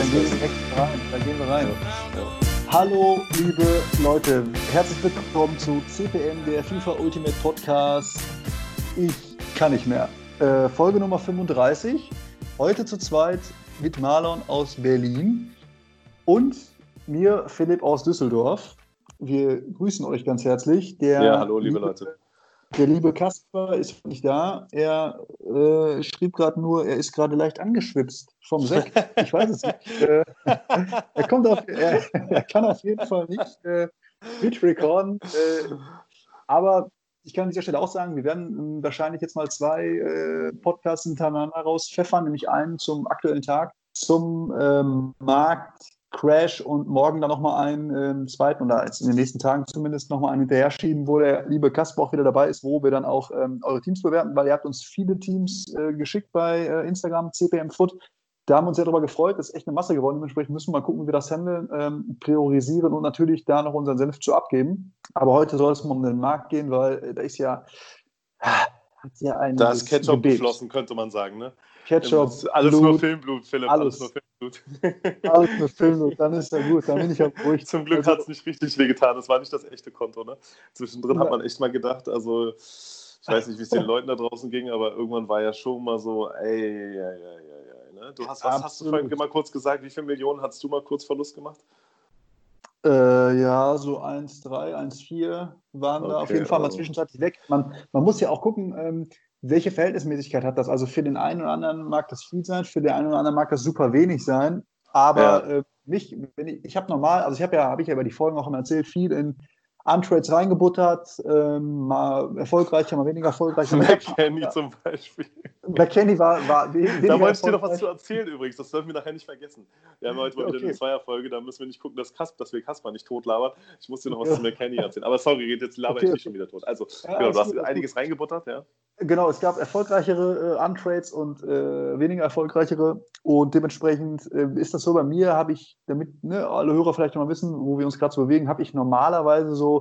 Dann gehen wir direkt rein. Dann gehen wir rein. Ja. Hallo, liebe Leute. Herzlich willkommen zu CPM, der FIFA Ultimate Podcast. Ich kann nicht mehr. Äh, Folge Nummer 35. Heute zu zweit mit Marlon aus Berlin und mir, Philipp aus Düsseldorf. Wir grüßen euch ganz herzlich. Der ja, hallo, liebe Leute. Der liebe Kasper ist nicht da. Er äh, schrieb gerade nur, er ist gerade leicht angeschwipst vom Sekt. Ich weiß es nicht. Äh, er, kommt auf, er, er, kann auf jeden Fall nicht äh, mitrecorden. Äh, aber ich kann an dieser Stelle auch sagen, wir werden wahrscheinlich jetzt mal zwei äh, Podcasts hintereinander rauspfeffern, nämlich einen zum aktuellen Tag, zum ähm, Markt Crash und morgen dann nochmal einen ähm, zweiten oder in den nächsten Tagen zumindest nochmal einen hinterher schieben, wo der liebe Kasper auch wieder dabei ist, wo wir dann auch ähm, eure Teams bewerten, weil ihr habt uns viele Teams äh, geschickt bei äh, Instagram, CPM Foot. Da haben wir uns sehr darüber gefreut, das ist echt eine Masse geworden. Dementsprechend müssen wir mal gucken, wie wir das handeln, ähm, priorisieren und natürlich da noch unseren Senf zu abgeben. Aber heute soll es mal um den Markt gehen, weil äh, da ist ja, hat ja ein. Da ist Ketchup geflossen, könnte man sagen, ne? Ketchup. Alles Blut, nur Filmblut, Philipp. Alles, alles nur Filmblut. alles nur Filmblut, dann ist ja gut, dann bin ich auch ruhig. Zum Glück hat es nicht richtig wehgetan, das war nicht das echte Konto. Ne? Zwischendrin ja. hat man echt mal gedacht, also ich weiß nicht, wie es den Leuten da draußen ging, aber irgendwann war ja schon mal so, ey, ja, ja, ja, ja. Ne? Du hast, was hast du vorhin mal kurz gesagt, wie viele Millionen hast du mal kurz Verlust gemacht? Äh, ja, so 1,3, 1,4 waren okay, da auf jeden Fall mal also zwischenzeitlich weg. Man, man muss ja auch gucken, ähm, welche Verhältnismäßigkeit hat das? Also für den einen oder anderen mag das viel sein, für den einen oder anderen mag das super wenig sein. Aber ja. äh, mich, wenn ich, ich habe normal, also ich habe ja, habe ich ja über die Folgen auch immer erzählt, viel in Untrades reingebuttert, ähm, mal erfolgreicher, mal weniger erfolgreich. McKenny ja. zum Beispiel. McKenny war, war Da wollte ich dir noch was zu erzählen übrigens, das dürfen wir nachher nicht vergessen. Wir haben heute mal wieder okay. eine Zweierfolge, da müssen wir nicht gucken, dass, Kasp, dass wir Kasper nicht tot labern. Ich muss dir noch was zu McKenny erzählen. Aber sorry, jetzt laber okay, ich dich schon wieder tot. Also, ja, genau, du hast gut, einiges gut. reingebuttert, ja. Genau, es gab erfolgreichere äh, Untrades und äh, weniger erfolgreichere. Und dementsprechend äh, ist das so bei mir, habe ich, damit ne, alle Hörer vielleicht noch mal wissen, wo wir uns gerade so bewegen, habe ich normalerweise so,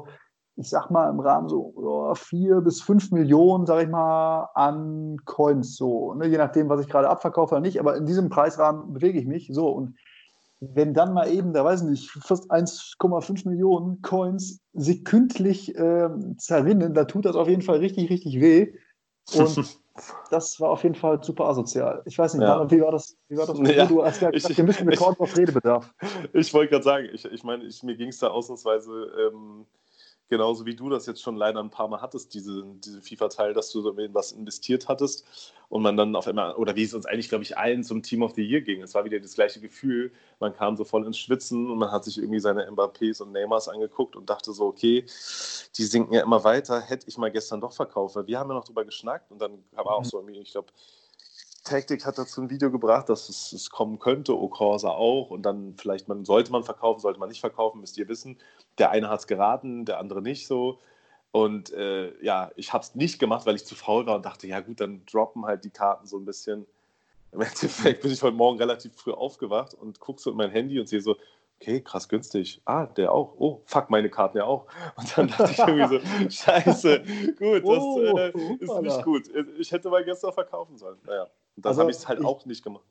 ich sag mal, im Rahmen so oh, vier bis fünf Millionen, sag ich mal, an Coins, so, ne, je nachdem, was ich gerade abverkaufe oder nicht. Aber in diesem Preisrahmen bewege ich mich so. Und wenn dann mal eben, da weiß ich nicht, fast 1,5 Millionen Coins sekündlich äh, zerrinnen, da tut das auf jeden Fall richtig, richtig weh. Und das war auf jeden Fall super asozial. Ich weiß nicht, ja. wie war das? Wie war das ja, du hast ja gesagt, wir müssen Rekord auf Redebedarf. Ich wollte gerade sagen, ich, ich meine, ich, mir ging es da ausnahmsweise ähm, genauso wie du das jetzt schon leider ein paar Mal hattest, diese, diese FIFA-Teil, dass du in was investiert hattest und man dann auf einmal, oder wie es uns eigentlich, glaube ich, allen zum Team of the Year ging. Es war wieder das gleiche Gefühl. Man kam so voll ins Schwitzen und man hat sich irgendwie seine Mbappés und Neymars angeguckt und dachte so, okay, die sinken ja immer weiter. Hätte ich mal gestern doch verkauft, weil wir haben ja noch drüber geschnackt und dann kam auch mhm. so irgendwie, ich glaube, Taktik hat dazu ein Video gebracht, dass es, es kommen könnte, Okorsa auch. Und dann vielleicht man, sollte man verkaufen, sollte man nicht verkaufen, müsst ihr wissen. Der eine hat es geraten, der andere nicht so. Und äh, ja, ich habe es nicht gemacht, weil ich zu faul war und dachte, ja gut, dann droppen halt die Karten so ein bisschen. Im Endeffekt bin ich heute Morgen relativ früh aufgewacht und gucke so in mein Handy und sehe so, okay, krass günstig. Ah, der auch. Oh, fuck, meine Karten ja auch. Und dann dachte ich irgendwie so, scheiße, gut, das oh, äh, ist nicht gut. Ich hätte mal gestern verkaufen sollen. Naja, und das also, habe ich halt ich, auch nicht gemacht.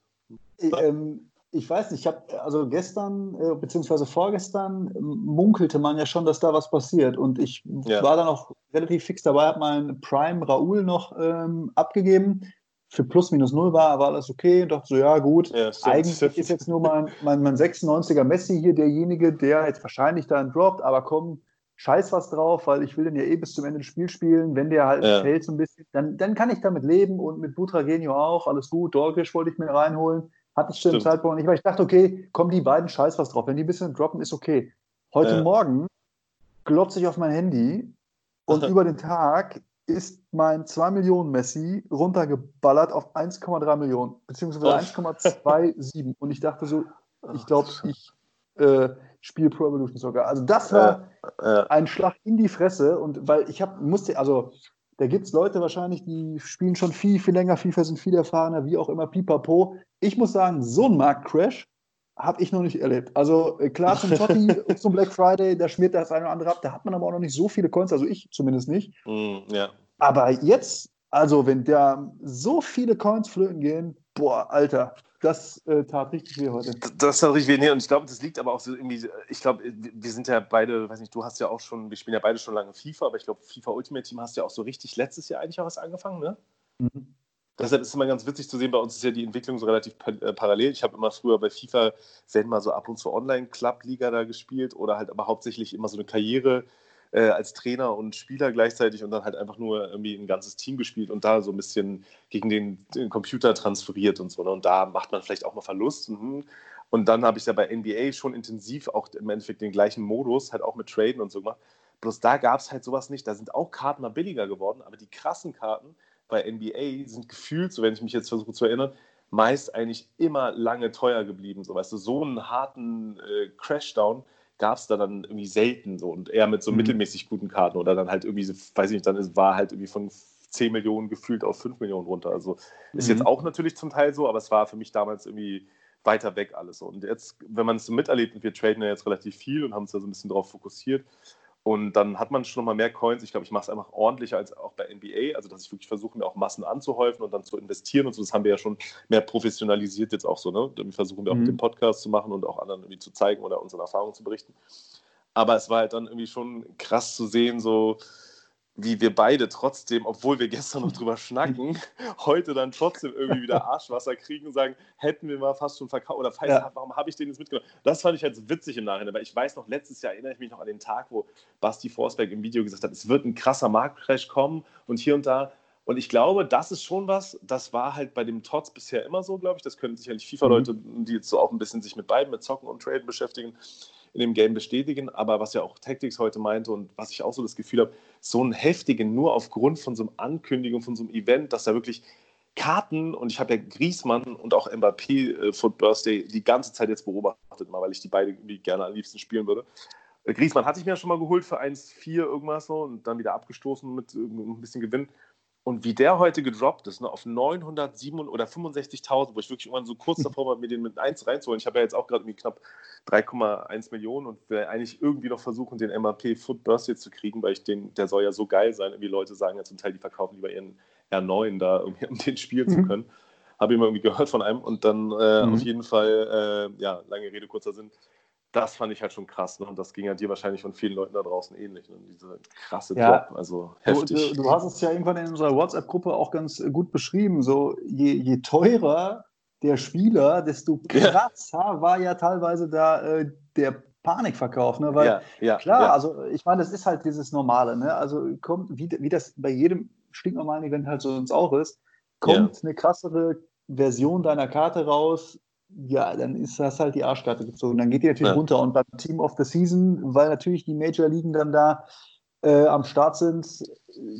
Ich, ähm, ich weiß nicht, ich habe also gestern äh, beziehungsweise vorgestern munkelte man ja schon, dass da was passiert und ich ja. war dann auch relativ fix dabei, habe meinen Prime Raoul noch ähm, abgegeben. Für plus minus null war, war alles okay und dachte so, ja gut, ja, eigentlich ist jetzt nur mein, mein, mein 96er Messi hier derjenige, der jetzt wahrscheinlich dann droppt, aber komm, scheiß was drauf, weil ich will den ja eh bis zum Ende des Spiels spielen. Wenn der halt ja. fällt so ein bisschen, dann, dann kann ich damit leben und mit Butragenio auch, alles gut. Dorkisch wollte ich mir reinholen. Hatte ich zu dem Zeitpunkt nicht, weil ich dachte, okay, kommen die beiden scheiß was drauf. Wenn die ein bisschen droppen, ist okay. Heute ja. Morgen glotze ich auf mein Handy und über den Tag ist mein 2 Millionen Messi runtergeballert auf 1,3 Millionen, beziehungsweise 1,27. Und ich dachte so, ich glaube, ich äh, spiele Pro Evolution Soccer. Also das war äh, äh. ein Schlag in die Fresse. Und weil ich habe, musste, also da gibt es Leute wahrscheinlich, die spielen schon viel, viel länger FIFA, sind viel erfahrener, wie auch immer, pipapo. Ich muss sagen, so ein Marktcrash habe ich noch nicht erlebt. Also äh, klar zum Totti, zum Black Friday, da schmiert das eine oder andere ab. Da hat man aber auch noch nicht so viele Coins, also ich zumindest nicht. Mm, ja. Aber jetzt, also wenn da so viele Coins flöten gehen, boah, Alter, das äh, tat richtig weh heute. Das tat richtig weh. Und ich glaube, das liegt aber auch so irgendwie, ich glaube, wir sind ja beide, weiß nicht, du hast ja auch schon, wir spielen ja beide schon lange FIFA, aber ich glaube, FIFA Ultimate Team hast ja auch so richtig letztes Jahr eigentlich auch was angefangen, ne? Mhm. Deshalb ist es immer ganz witzig zu sehen, bei uns ist ja die Entwicklung so relativ äh, parallel. Ich habe immer früher bei FIFA, wenn mal so ab und zu Online-Club-Liga da gespielt oder halt aber hauptsächlich immer so eine Karriere äh, als Trainer und Spieler gleichzeitig und dann halt einfach nur irgendwie ein ganzes Team gespielt und da so ein bisschen gegen den, den Computer transferiert und so. Ne? Und da macht man vielleicht auch mal Verlust. Mhm. Und dann habe ich ja bei NBA schon intensiv auch im Endeffekt den gleichen Modus, halt auch mit Traden und so gemacht. Bloß da gab es halt sowas nicht. Da sind auch Karten mal billiger geworden, aber die krassen Karten bei NBA sind gefühlt, so wenn ich mich jetzt versuche zu erinnern, meist eigentlich immer lange teuer geblieben. So, weißt du, so einen harten äh, Crashdown gab es da dann irgendwie selten so und eher mit so mhm. mittelmäßig guten Karten oder dann halt irgendwie, so, weiß ich nicht, dann war halt irgendwie von 10 Millionen gefühlt auf 5 Millionen runter. Also ist mhm. jetzt auch natürlich zum Teil so, aber es war für mich damals irgendwie weiter weg alles so. Und jetzt, wenn man es so miterlebt, und wir traden ja jetzt relativ viel und haben uns da so ein bisschen darauf fokussiert, und dann hat man schon mal mehr Coins. Ich glaube, ich mache es einfach ordentlicher als auch bei NBA. Also, dass ich wirklich versuche, mir auch Massen anzuhäufen und dann zu investieren und so. Das haben wir ja schon mehr professionalisiert jetzt auch so. Ne? Wir versuchen wir auch mhm. mit dem Podcast zu machen und auch anderen irgendwie zu zeigen oder unsere Erfahrungen zu berichten. Aber es war halt dann irgendwie schon krass zu sehen, so wie wir beide trotzdem, obwohl wir gestern noch drüber schnacken, heute dann trotzdem irgendwie wieder Arschwasser kriegen und sagen, hätten wir mal fast schon verkauft oder ja. warum habe ich den jetzt mitgenommen? Das fand ich halt so witzig im Nachhinein, weil ich weiß noch, letztes Jahr erinnere ich mich noch an den Tag, wo Basti Forsberg im Video gesagt hat, es wird ein krasser Marktcrash kommen und hier und da. Und ich glaube, das ist schon was, das war halt bei dem Tots bisher immer so, glaube ich. Das können sicherlich FIFA-Leute, mhm. die jetzt so auch ein bisschen sich mit beiden, mit Zocken und Traden beschäftigen, in dem Game bestätigen. Aber was ja auch Tactics heute meinte und was ich auch so das Gefühl habe, so einen heftigen, nur aufgrund von so einer Ankündigung, von so einem Event, dass da wirklich Karten und ich habe ja Griesmann und auch Mbappé äh, Foot Birthday die ganze Zeit jetzt beobachtet, mal weil ich die beide gerne am liebsten spielen würde. Äh, Griesmann hatte ich mir ja schon mal geholt für 1,4 irgendwas so und dann wieder abgestoßen mit äh, ein bisschen Gewinn. Und wie der heute gedroppt ist, ne, auf 907 oder 65.000, wo ich wirklich irgendwann so kurz davor war, mir den mit 1 reinzuholen. Ich habe ja jetzt auch gerade knapp 3,1 Millionen und will eigentlich irgendwie noch versuchen, den MAP Foot Birthday zu kriegen, weil ich den, der soll ja so geil sein. Irgendwie Leute sagen ja zum Teil, die verkaufen lieber ihren R9 da, um den spielen zu mhm. können. Habe ich mal irgendwie gehört von einem und dann äh, mhm. auf jeden Fall, äh, ja, lange Rede, kurzer Sinn, das fand ich halt schon krass. Ne? Und das ging ja dir wahrscheinlich von vielen Leuten da draußen ähnlich. Ne? Diese krasse ja, Drop, also heftig. Du, du, hast es ja irgendwann in unserer WhatsApp-Gruppe auch ganz gut beschrieben. So, je, je teurer der Spieler, desto krasser ja. war ja teilweise da äh, der Panikverkauf. Ne? Weil ja, ja, klar, also ich meine, das ist halt dieses Normale. Ne? Also kommt, wie, wie das bei jedem stinknormalen Event halt so ins auch ist, kommt eine krassere Version deiner Karte raus, ja, dann ist das halt die Arschkarte gezogen. Dann geht die natürlich ja. runter. Und beim Team of the Season, weil natürlich die Major Ligen dann da äh, am Start sind,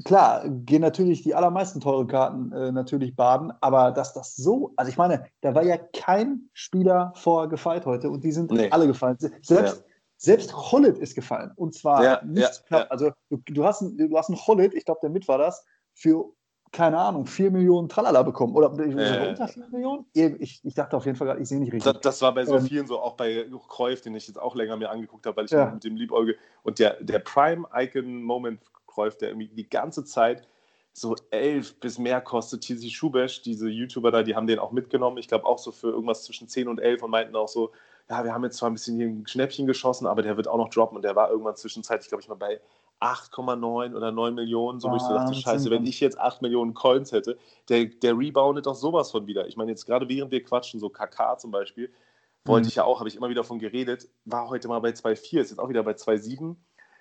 klar, gehen natürlich die allermeisten teuren Karten äh, natürlich baden, aber dass das so, also ich meine, da war ja kein Spieler vor gefeit heute und die sind nee. alle gefallen. Selbst, ja. selbst Hollet ist gefallen und zwar ja, nicht knapp. Also du, du, hast, du hast einen Hollet, ich glaube, der mit war das, für keine Ahnung, 4 Millionen Tralala bekommen. Oder äh, unter 4 Millionen? Ich, ich dachte auf jeden Fall, ich sehe nicht richtig. Das, das, war bei so ähm, vielen so, auch bei Kreuf, den ich jetzt auch länger mir angeguckt habe, weil ich ja. mit dem liebäuge. Und der, der Prime-Icon-Moment Kreuf, der irgendwie die ganze Zeit so 11 bis mehr kostet. Tizi Schubesch, diese YouTuber da, die haben den auch mitgenommen. Ich glaube auch so für irgendwas zwischen 10 und 11 und meinten auch so, ja, wir haben jetzt zwar ein bisschen hier ein Schnäppchen geschossen, aber der wird auch noch droppen. Und der war irgendwann zwischenzeitlich, glaube ich, mal bei 8,9 oder 9 Millionen, so wo ich so dachte, scheiße, wenn ich jetzt 8 Millionen Coins hätte, der, der reboundet doch sowas von wieder. Ich meine, jetzt gerade während wir quatschen, so KK zum Beispiel, wollte mhm. ich ja auch, habe ich immer wieder von geredet, war heute mal bei 2,4, ist jetzt auch wieder bei 2,7.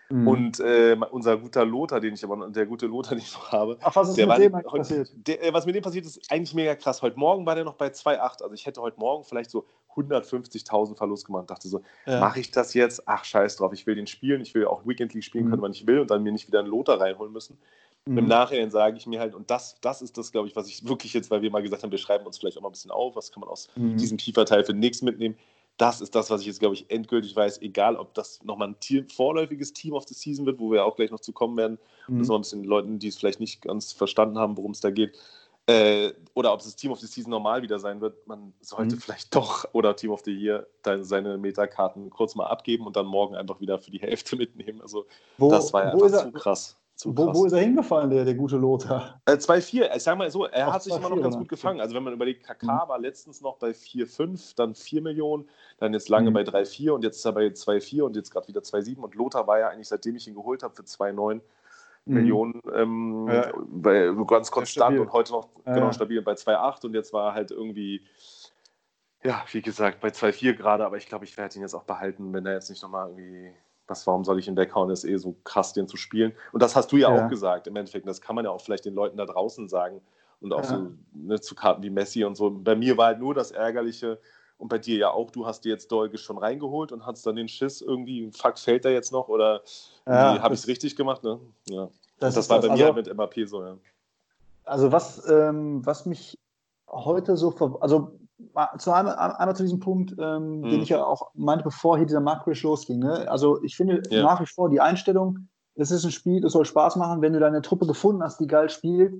Mhm. Und äh, unser guter Lothar, den ich aber, der gute Lothar, den ich noch habe. Ach, was ist mit dem heute, passiert? Der, äh, was mit dem passiert, ist eigentlich mega krass. Heute Morgen war der noch bei 2,8. Also ich hätte heute Morgen vielleicht so 150.000 Verlust gemacht. Dachte so, ja. mache ich das jetzt? Ach, scheiß drauf, ich will den spielen. Ich will auch Weekend League spielen mhm. können, wann ich will und dann mir nicht wieder einen Lothar reinholen müssen. Mhm. Im Nachhinein sage ich mir halt, und das, das ist das, glaube ich, was ich wirklich jetzt, weil wir mal gesagt haben, wir schreiben uns vielleicht auch mal ein bisschen auf, was kann man aus mhm. diesem FIFA-Teil für nichts mitnehmen das ist das, was ich jetzt, glaube ich, endgültig weiß, egal ob das nochmal ein Team, vorläufiges Team of the Season wird, wo wir auch gleich noch zu kommen werden. Mhm. Das noch ein bisschen Leuten, die es vielleicht nicht ganz verstanden haben, worum es da geht. Äh, oder ob es das Team of the Season normal wieder sein wird. Man sollte mhm. vielleicht doch, oder Team of the Year, seine Metakarten kurz mal abgeben und dann morgen einfach wieder für die Hälfte mitnehmen. Also, wo, das war ja einfach zu krass. Wo, wo, ist er hingefallen, der, der gute Lothar? Äh, 2-4. Ich sag mal so, er Ach, hat sich immer noch ganz gut gefangen. Also wenn man überlegt, KK mhm. war letztens noch bei 4-5, dann 4 Millionen, dann jetzt lange mhm. bei 3-4 und jetzt ist er bei 2-4 und jetzt gerade wieder 2-7. Und Lothar war ja eigentlich, seitdem ich ihn geholt habe, für 2-9 mhm. Millionen ähm, ja. bei, ganz konstant und heute noch ja. genau stabil bei 2,8 und jetzt war er halt irgendwie, ja, wie gesagt, bei 2,4 gerade, aber ich glaube, ich werde ihn jetzt auch behalten, wenn er jetzt nicht nochmal irgendwie was, warum soll ich ihn weghauen, ist eh so krass, den zu spielen. Und das hast du ja, ja. auch gesagt im Endeffekt. Das kann man ja auch vielleicht den Leuten da draußen sagen. Und auch ja. so ne, zu Karten wie Messi und so. Bei mir war halt nur das Ärgerliche, und bei dir ja auch, du hast dir jetzt Dolge schon reingeholt und hast dann den Schiss irgendwie, fuck, fällt er jetzt noch oder ja, habe ich es richtig gemacht? Ne? Ja. Das, das war das. bei mir also, mit MAP so, ja. Also was, ähm, was mich heute so, also zu einem, einmal zu diesem Punkt, ähm, hm. den ich ja auch meinte, bevor hier dieser Marktcrash losging. Ne? Also ich finde ja. nach wie vor die Einstellung, es ist ein Spiel, es soll Spaß machen, wenn du deine Truppe gefunden hast, die geil spielt,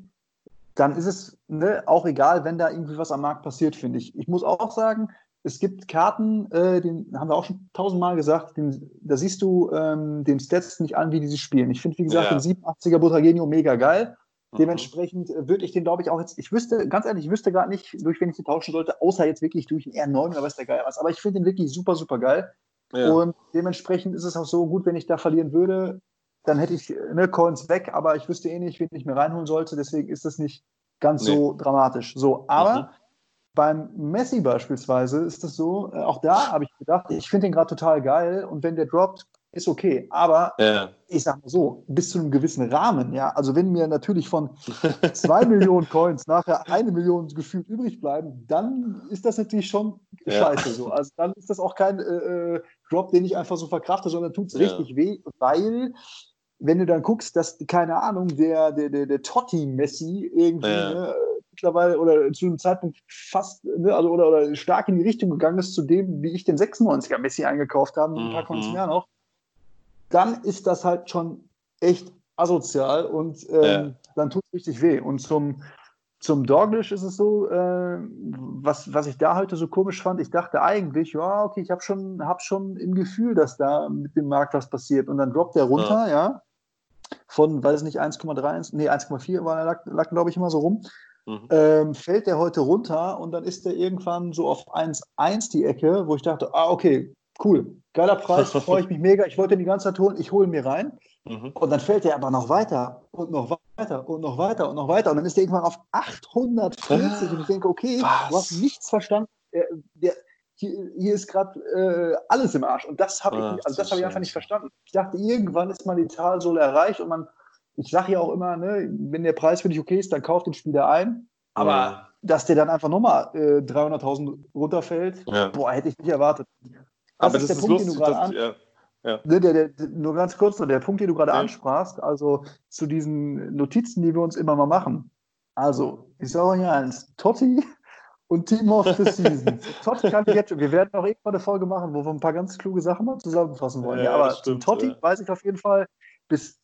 dann ist es ne, auch egal, wenn da irgendwie was am Markt passiert, finde ich. Ich muss auch sagen, es gibt Karten, äh, den haben wir auch schon tausendmal gesagt, den, da siehst du ähm, den Stats nicht an, wie die sie spielen. Ich finde, wie gesagt, ja. den 87er Botagenio mega geil. Mhm. Dementsprechend äh, würde ich den, glaube ich, auch jetzt, ich wüsste, ganz ehrlich, ich wüsste gar nicht, durch wen ich den tauschen sollte, außer jetzt wirklich durch einen R9 oder was der geil was. Aber ich finde den wirklich super, super geil. Ja. Und dementsprechend ist es auch so gut, wenn ich da verlieren würde, dann hätte ich ne, Coins weg, aber ich wüsste eh nicht, wen ich mir reinholen sollte. Deswegen ist das nicht ganz nee. so dramatisch. So, aber mhm. Beim Messi beispielsweise ist das so, äh, auch da habe ich gedacht, ich finde den gerade total geil und wenn der droppt, ist okay. Aber ja. ich sag mal so, bis zu einem gewissen Rahmen, ja. Also wenn mir natürlich von zwei Millionen Coins nachher eine Million gefühlt übrig bleiben, dann ist das natürlich schon ja. scheiße so. Also dann ist das auch kein äh, äh Drop, den ich einfach so verkrafte, sondern tut es ja. richtig weh, weil wenn du dann guckst, dass, keine Ahnung, der, der, der, der Totti-Messi irgendwie ne, mittlerweile oder zu einem Zeitpunkt fast, ne, also oder, oder stark in die Richtung gegangen ist zu dem, wie ich den 96er Messi eingekauft habe, ein paar mhm. Coins mehr noch dann ist das halt schon echt asozial und ähm, ja. dann tut es richtig weh. Und zum, zum Doglish ist es so, äh, was, was ich da heute so komisch fand, ich dachte eigentlich, ja, okay, ich habe schon, hab schon im Gefühl, dass da mit dem Markt was passiert. Und dann droppt der runter, ja, ja von, weiß nicht, 1,3, nee, 1,4 war lag, lag glaube ich, immer so rum. Mhm. Ähm, fällt der heute runter und dann ist der irgendwann so auf 1,1 die Ecke, wo ich dachte, ah, okay, cool, geiler Preis, freue ich mich mega. Ich wollte den die ganze Zeit holen, ich hole ihn mir rein. Mhm. Und dann fällt er aber noch weiter und noch weiter und noch weiter und noch weiter. Und dann ist er irgendwann auf 840. und ich denke, okay, Was? du hast nichts verstanden. Der, der, hier, hier, ist gerade äh, alles im Arsch. Und das habe ich, also das hab ich einfach nicht verstanden. Ich dachte, irgendwann ist mal die Talsohle erreicht und man, ich sage ja auch immer, ne, wenn der Preis für dich okay ist, dann kauft den Spieler ein. Aber ja. dass der dann einfach nochmal äh, 300.000 runterfällt, ja. boah, hätte ich nicht erwartet. Das Aber ist das der ist Punkt, lustig, den du gerade an... ja. Ja. Der, der, der, nur ganz kurz, der Punkt, den du gerade ansprachst, also zu diesen Notizen, die wir uns immer mal machen. Also, ich sage euch eins, Totti und Team of the Season. Totti kann ich jetzt schon, wir werden auch irgendwann eine Folge machen, wo wir ein paar ganz kluge Sachen mal zusammenfassen wollen. Ja, ja aber stimmt, Totti weiß ich auf jeden Fall, bis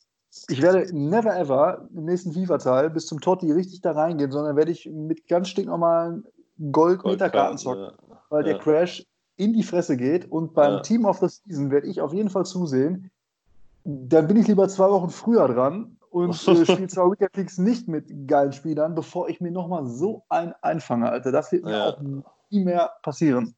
ich werde never ever im nächsten FIFA-Teil bis zum Totti richtig da reingehen, sondern werde ich mit ganz stinknormalen Gold-Meter-Karten zocken, weil der Crash in die Fresse geht. Und beim ja. Team of the Season werde ich auf jeden Fall zusehen. Dann bin ich lieber zwei Wochen früher dran und äh, spiele zwar Weekend Leagues nicht mit geilen Spielern, bevor ich mir nochmal so ein einfange, Alter. Das wird mir ja. auch nie mehr passieren.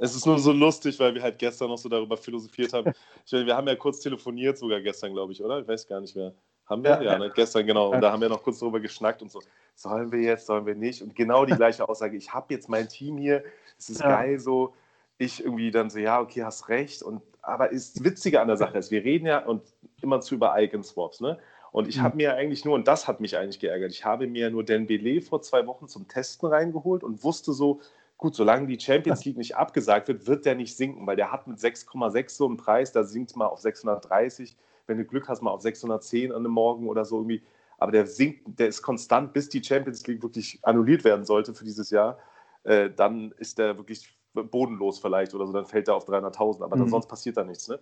Es ist nur so lustig, weil wir halt gestern noch so darüber philosophiert haben. Ich meine, wir haben ja kurz telefoniert, sogar gestern, glaube ich, oder? Ich weiß gar nicht mehr. Haben wir? Ja, ja. Ne? gestern, genau. Und da haben wir noch kurz darüber geschnackt und so, sollen wir jetzt, sollen wir nicht? Und genau die gleiche Aussage, ich habe jetzt mein Team hier, es ist ja. geil so, ich irgendwie dann so, ja, okay, hast recht. Und, aber ist Witzige an der Sache ist, wir reden ja und immer zu über Icon-Swaps, ne? Und ich mhm. habe mir eigentlich nur, und das hat mich eigentlich geärgert, ich habe mir nur Den Belay vor zwei Wochen zum Testen reingeholt und wusste so, gut, solange die Champions League nicht abgesagt wird, wird der nicht sinken, weil der hat mit 6,6 so einen Preis, da sinkt mal auf 630, wenn du Glück hast, mal auf 610 an einem Morgen oder so irgendwie. Aber der sinkt, der ist konstant, bis die Champions League wirklich annulliert werden sollte für dieses Jahr. Äh, dann ist der wirklich bodenlos vielleicht oder so, dann fällt er auf 300.000, aber mhm. sonst passiert da nichts. Ne?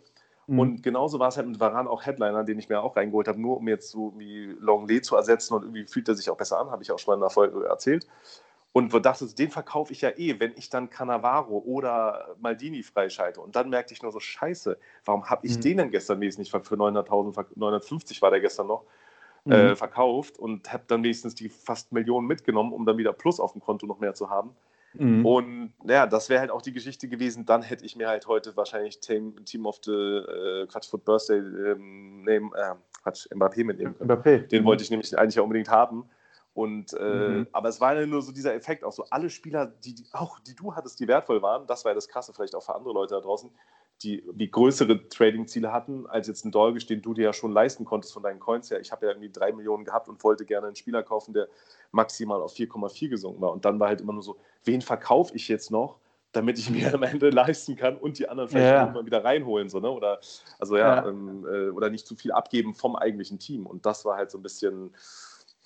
Mhm. Und genauso war es halt mit Varan auch Headliner, den ich mir auch reingeholt habe, nur um jetzt so wie Longley zu ersetzen und irgendwie fühlt er sich auch besser an, habe ich auch schon mal in der Folge erzählt. Und wo das ist, den verkaufe ich ja eh, wenn ich dann Cannavaro oder Maldini freischalte. Und dann merkte ich nur so, scheiße, warum habe ich mhm. den denn gestern wesentlich für 900.000, 950 war der gestern noch, mhm. äh, verkauft und habe dann wenigstens die fast Millionen mitgenommen, um dann wieder Plus auf dem Konto noch mehr zu haben. Mhm. Und ja, das wäre halt auch die Geschichte gewesen. Dann hätte ich mir halt heute wahrscheinlich Team, Team of the äh, Quatsch Foot Birthday ähm, nehmen, äh, Quatsch, Mbappé mitnehmen können. Mbappé. Den wollte ich nämlich eigentlich ja unbedingt haben. Und, äh, mhm. Aber es war ja nur so dieser Effekt, auch so alle Spieler, die, die, auch die du hattest, die wertvoll waren, das war ja das Krasse, vielleicht auch für andere Leute da draußen, die, die größere Trading-Ziele hatten, als jetzt ein Dolgisch, den du dir ja schon leisten konntest von deinen Coins her. Ich habe ja irgendwie drei Millionen gehabt und wollte gerne einen Spieler kaufen, der maximal auf 4,4 gesunken war. Und dann war halt immer nur so, wen verkaufe ich jetzt noch? damit ich mir am Ende leisten kann und die anderen vielleicht ja. irgendwann wieder reinholen, so, ne? Oder also ja, ja. Ähm, äh, oder nicht zu viel abgeben vom eigentlichen Team. Und das war halt so ein bisschen,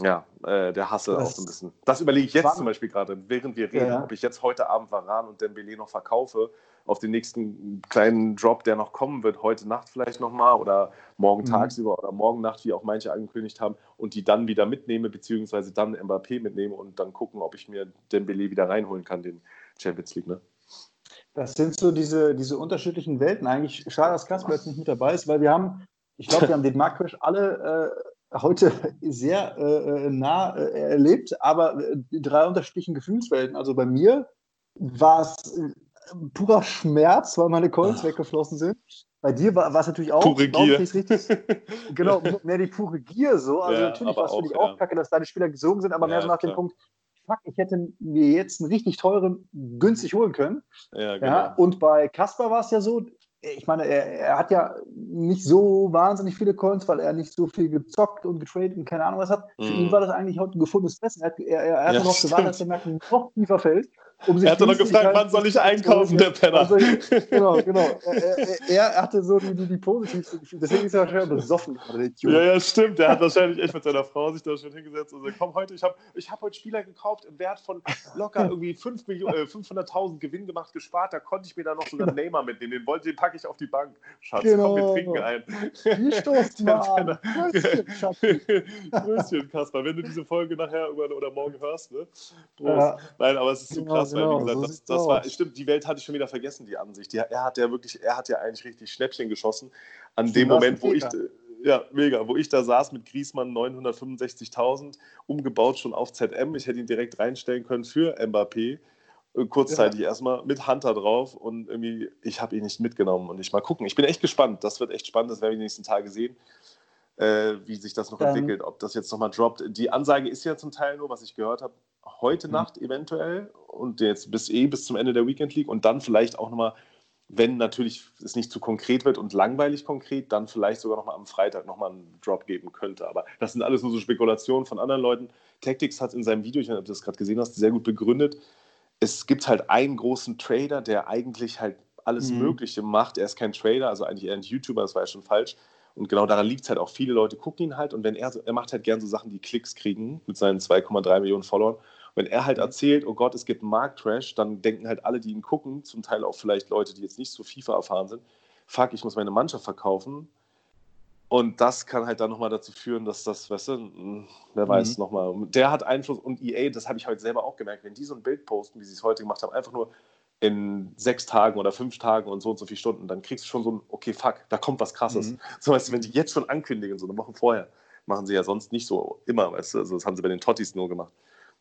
ja, äh, der Hasse das, auch so ein bisschen. Das überlege ich jetzt zum Beispiel gerade, während wir reden, ja. ob ich jetzt heute Abend Varan und Dembele noch verkaufe auf den nächsten kleinen Drop, der noch kommen wird, heute Nacht vielleicht nochmal oder morgen mhm. tagsüber oder morgen Nacht, wie auch manche angekündigt haben, und die dann wieder mitnehme, beziehungsweise dann Mbappé mitnehme und dann gucken, ob ich mir Dembele wieder reinholen kann, den Champions League, ne? Das sind so diese, diese unterschiedlichen Welten. Eigentlich schade, dass Kasper jetzt nicht mit dabei ist, weil wir haben, ich glaube, wir haben den Marktcrash alle äh, heute sehr äh, äh, nah äh, erlebt, aber äh, drei unterschiedlichen Gefühlswelten. Also bei mir war es äh, purer Schmerz, weil meine Coins weggeflossen sind. Bei dir war es natürlich auch, pure Gier. Ich, richtig, genau, mehr die pure Gier so. Also ja, natürlich war es für dich auch kacke, dass deine Spieler gesogen sind, aber ja, mehr so nach klar. dem Punkt, fuck, ich hätte mir jetzt einen richtig teuren günstig holen können. Ja, genau. Und bei Kasper war es ja so, ich meine, er, er, hat ja nicht so wahnsinnig viele Coins, weil er nicht so viel gezockt und getradet und keine Ahnung was hat. Mm. Für ihn mhm. war das eigentlich heute ein gefundenes Fressen. Er, er, er hatte ja, noch gewartet, dass der Markt noch tiefer fällt. Um er hatte noch gefragt, halt wann soll ich einkaufen, der Penner. Ich, genau, genau. Er, er, hatte so die, die, die positivste Gefühle. Deswegen ist er wahrscheinlich besoffen Ja, ja, stimmt. Der hat wahrscheinlich echt mit seiner Frau sich da schon hingesetzt und gesagt, komm heute, ich habe ich hab heute Spieler gekauft im Wert von locker irgendwie 5 äh, 500.000 Gewinn gemacht, gespart. Da konnte ich mir dann noch sogar einen Neymar mitnehmen. Den, wollte, den packe ich auf die Bank. Schatz, genau. komm, wir trinken ein. Wir stoßen mal Grüßchen, Grüßchen, Kasper. Wenn du diese Folge nachher oder morgen hörst, ne? Prost. Ja. Nein, aber es ist so genau. krass krass, genau, weil wie gesagt, so das, das war, stimmt, die Welt hatte ich schon wieder vergessen, die Ansicht. Die, er hat ja wirklich, er hat ja eigentlich richtig Schnäppchen geschossen. An dem Moment, wo ich, ja, mega, wo ich da saß mit Griesmann 965.000, umgebaut schon auf ZM. Ich hätte ihn direkt reinstellen können für Mbappé. Äh, kurzzeitig ja. erstmal mit Hunter drauf und irgendwie, ich habe ihn nicht mitgenommen und ich mal gucken. Ich bin echt gespannt. Das wird echt spannend, das werden wir die nächsten Tage sehen äh, wie sich das noch Dann, entwickelt, ob das jetzt nochmal droppt. Die Ansage ist ja zum Teil nur, was ich gehört habe, heute mhm. Nacht eventuell und jetzt bis eh bis zum Ende der Weekend League und dann vielleicht auch nochmal, wenn natürlich es nicht zu konkret wird und langweilig konkret, dann vielleicht sogar nochmal am Freitag nochmal einen Drop geben könnte. Aber das sind alles nur so Spekulationen von anderen Leuten. Tactics hat in seinem Video, ich weiß nicht, ob du das gerade gesehen hast, sehr gut begründet. Es gibt halt einen großen Trader, der eigentlich halt alles mhm. Mögliche macht. Er ist kein Trader, also eigentlich eher ein YouTuber, das war ja schon falsch. Und genau daran liegt es halt auch. Viele Leute gucken ihn halt und wenn er, er macht halt gern so Sachen, die Klicks kriegen mit seinen 2,3 Millionen Followern. Wenn er halt mhm. erzählt, oh Gott, es gibt einen Markttrash, dann denken halt alle, die ihn gucken, zum Teil auch vielleicht Leute, die jetzt nicht so FIFA erfahren sind, fuck, ich muss meine Mannschaft verkaufen. Und das kann halt dann nochmal dazu führen, dass das, weißt du, hm, wer weiß mhm. nochmal. Der hat Einfluss und EA, das habe ich heute selber auch gemerkt, wenn die so ein Bild posten, wie sie es heute gemacht haben, einfach nur, in sechs Tagen oder fünf Tagen und so und so viele Stunden, dann kriegst du schon so ein, okay, fuck, da kommt was krasses. Mhm. So weißt du, wenn die jetzt schon ankündigen, so eine Woche vorher, machen sie ja sonst nicht so immer, weißt du, also das haben sie bei den Tottis nur gemacht.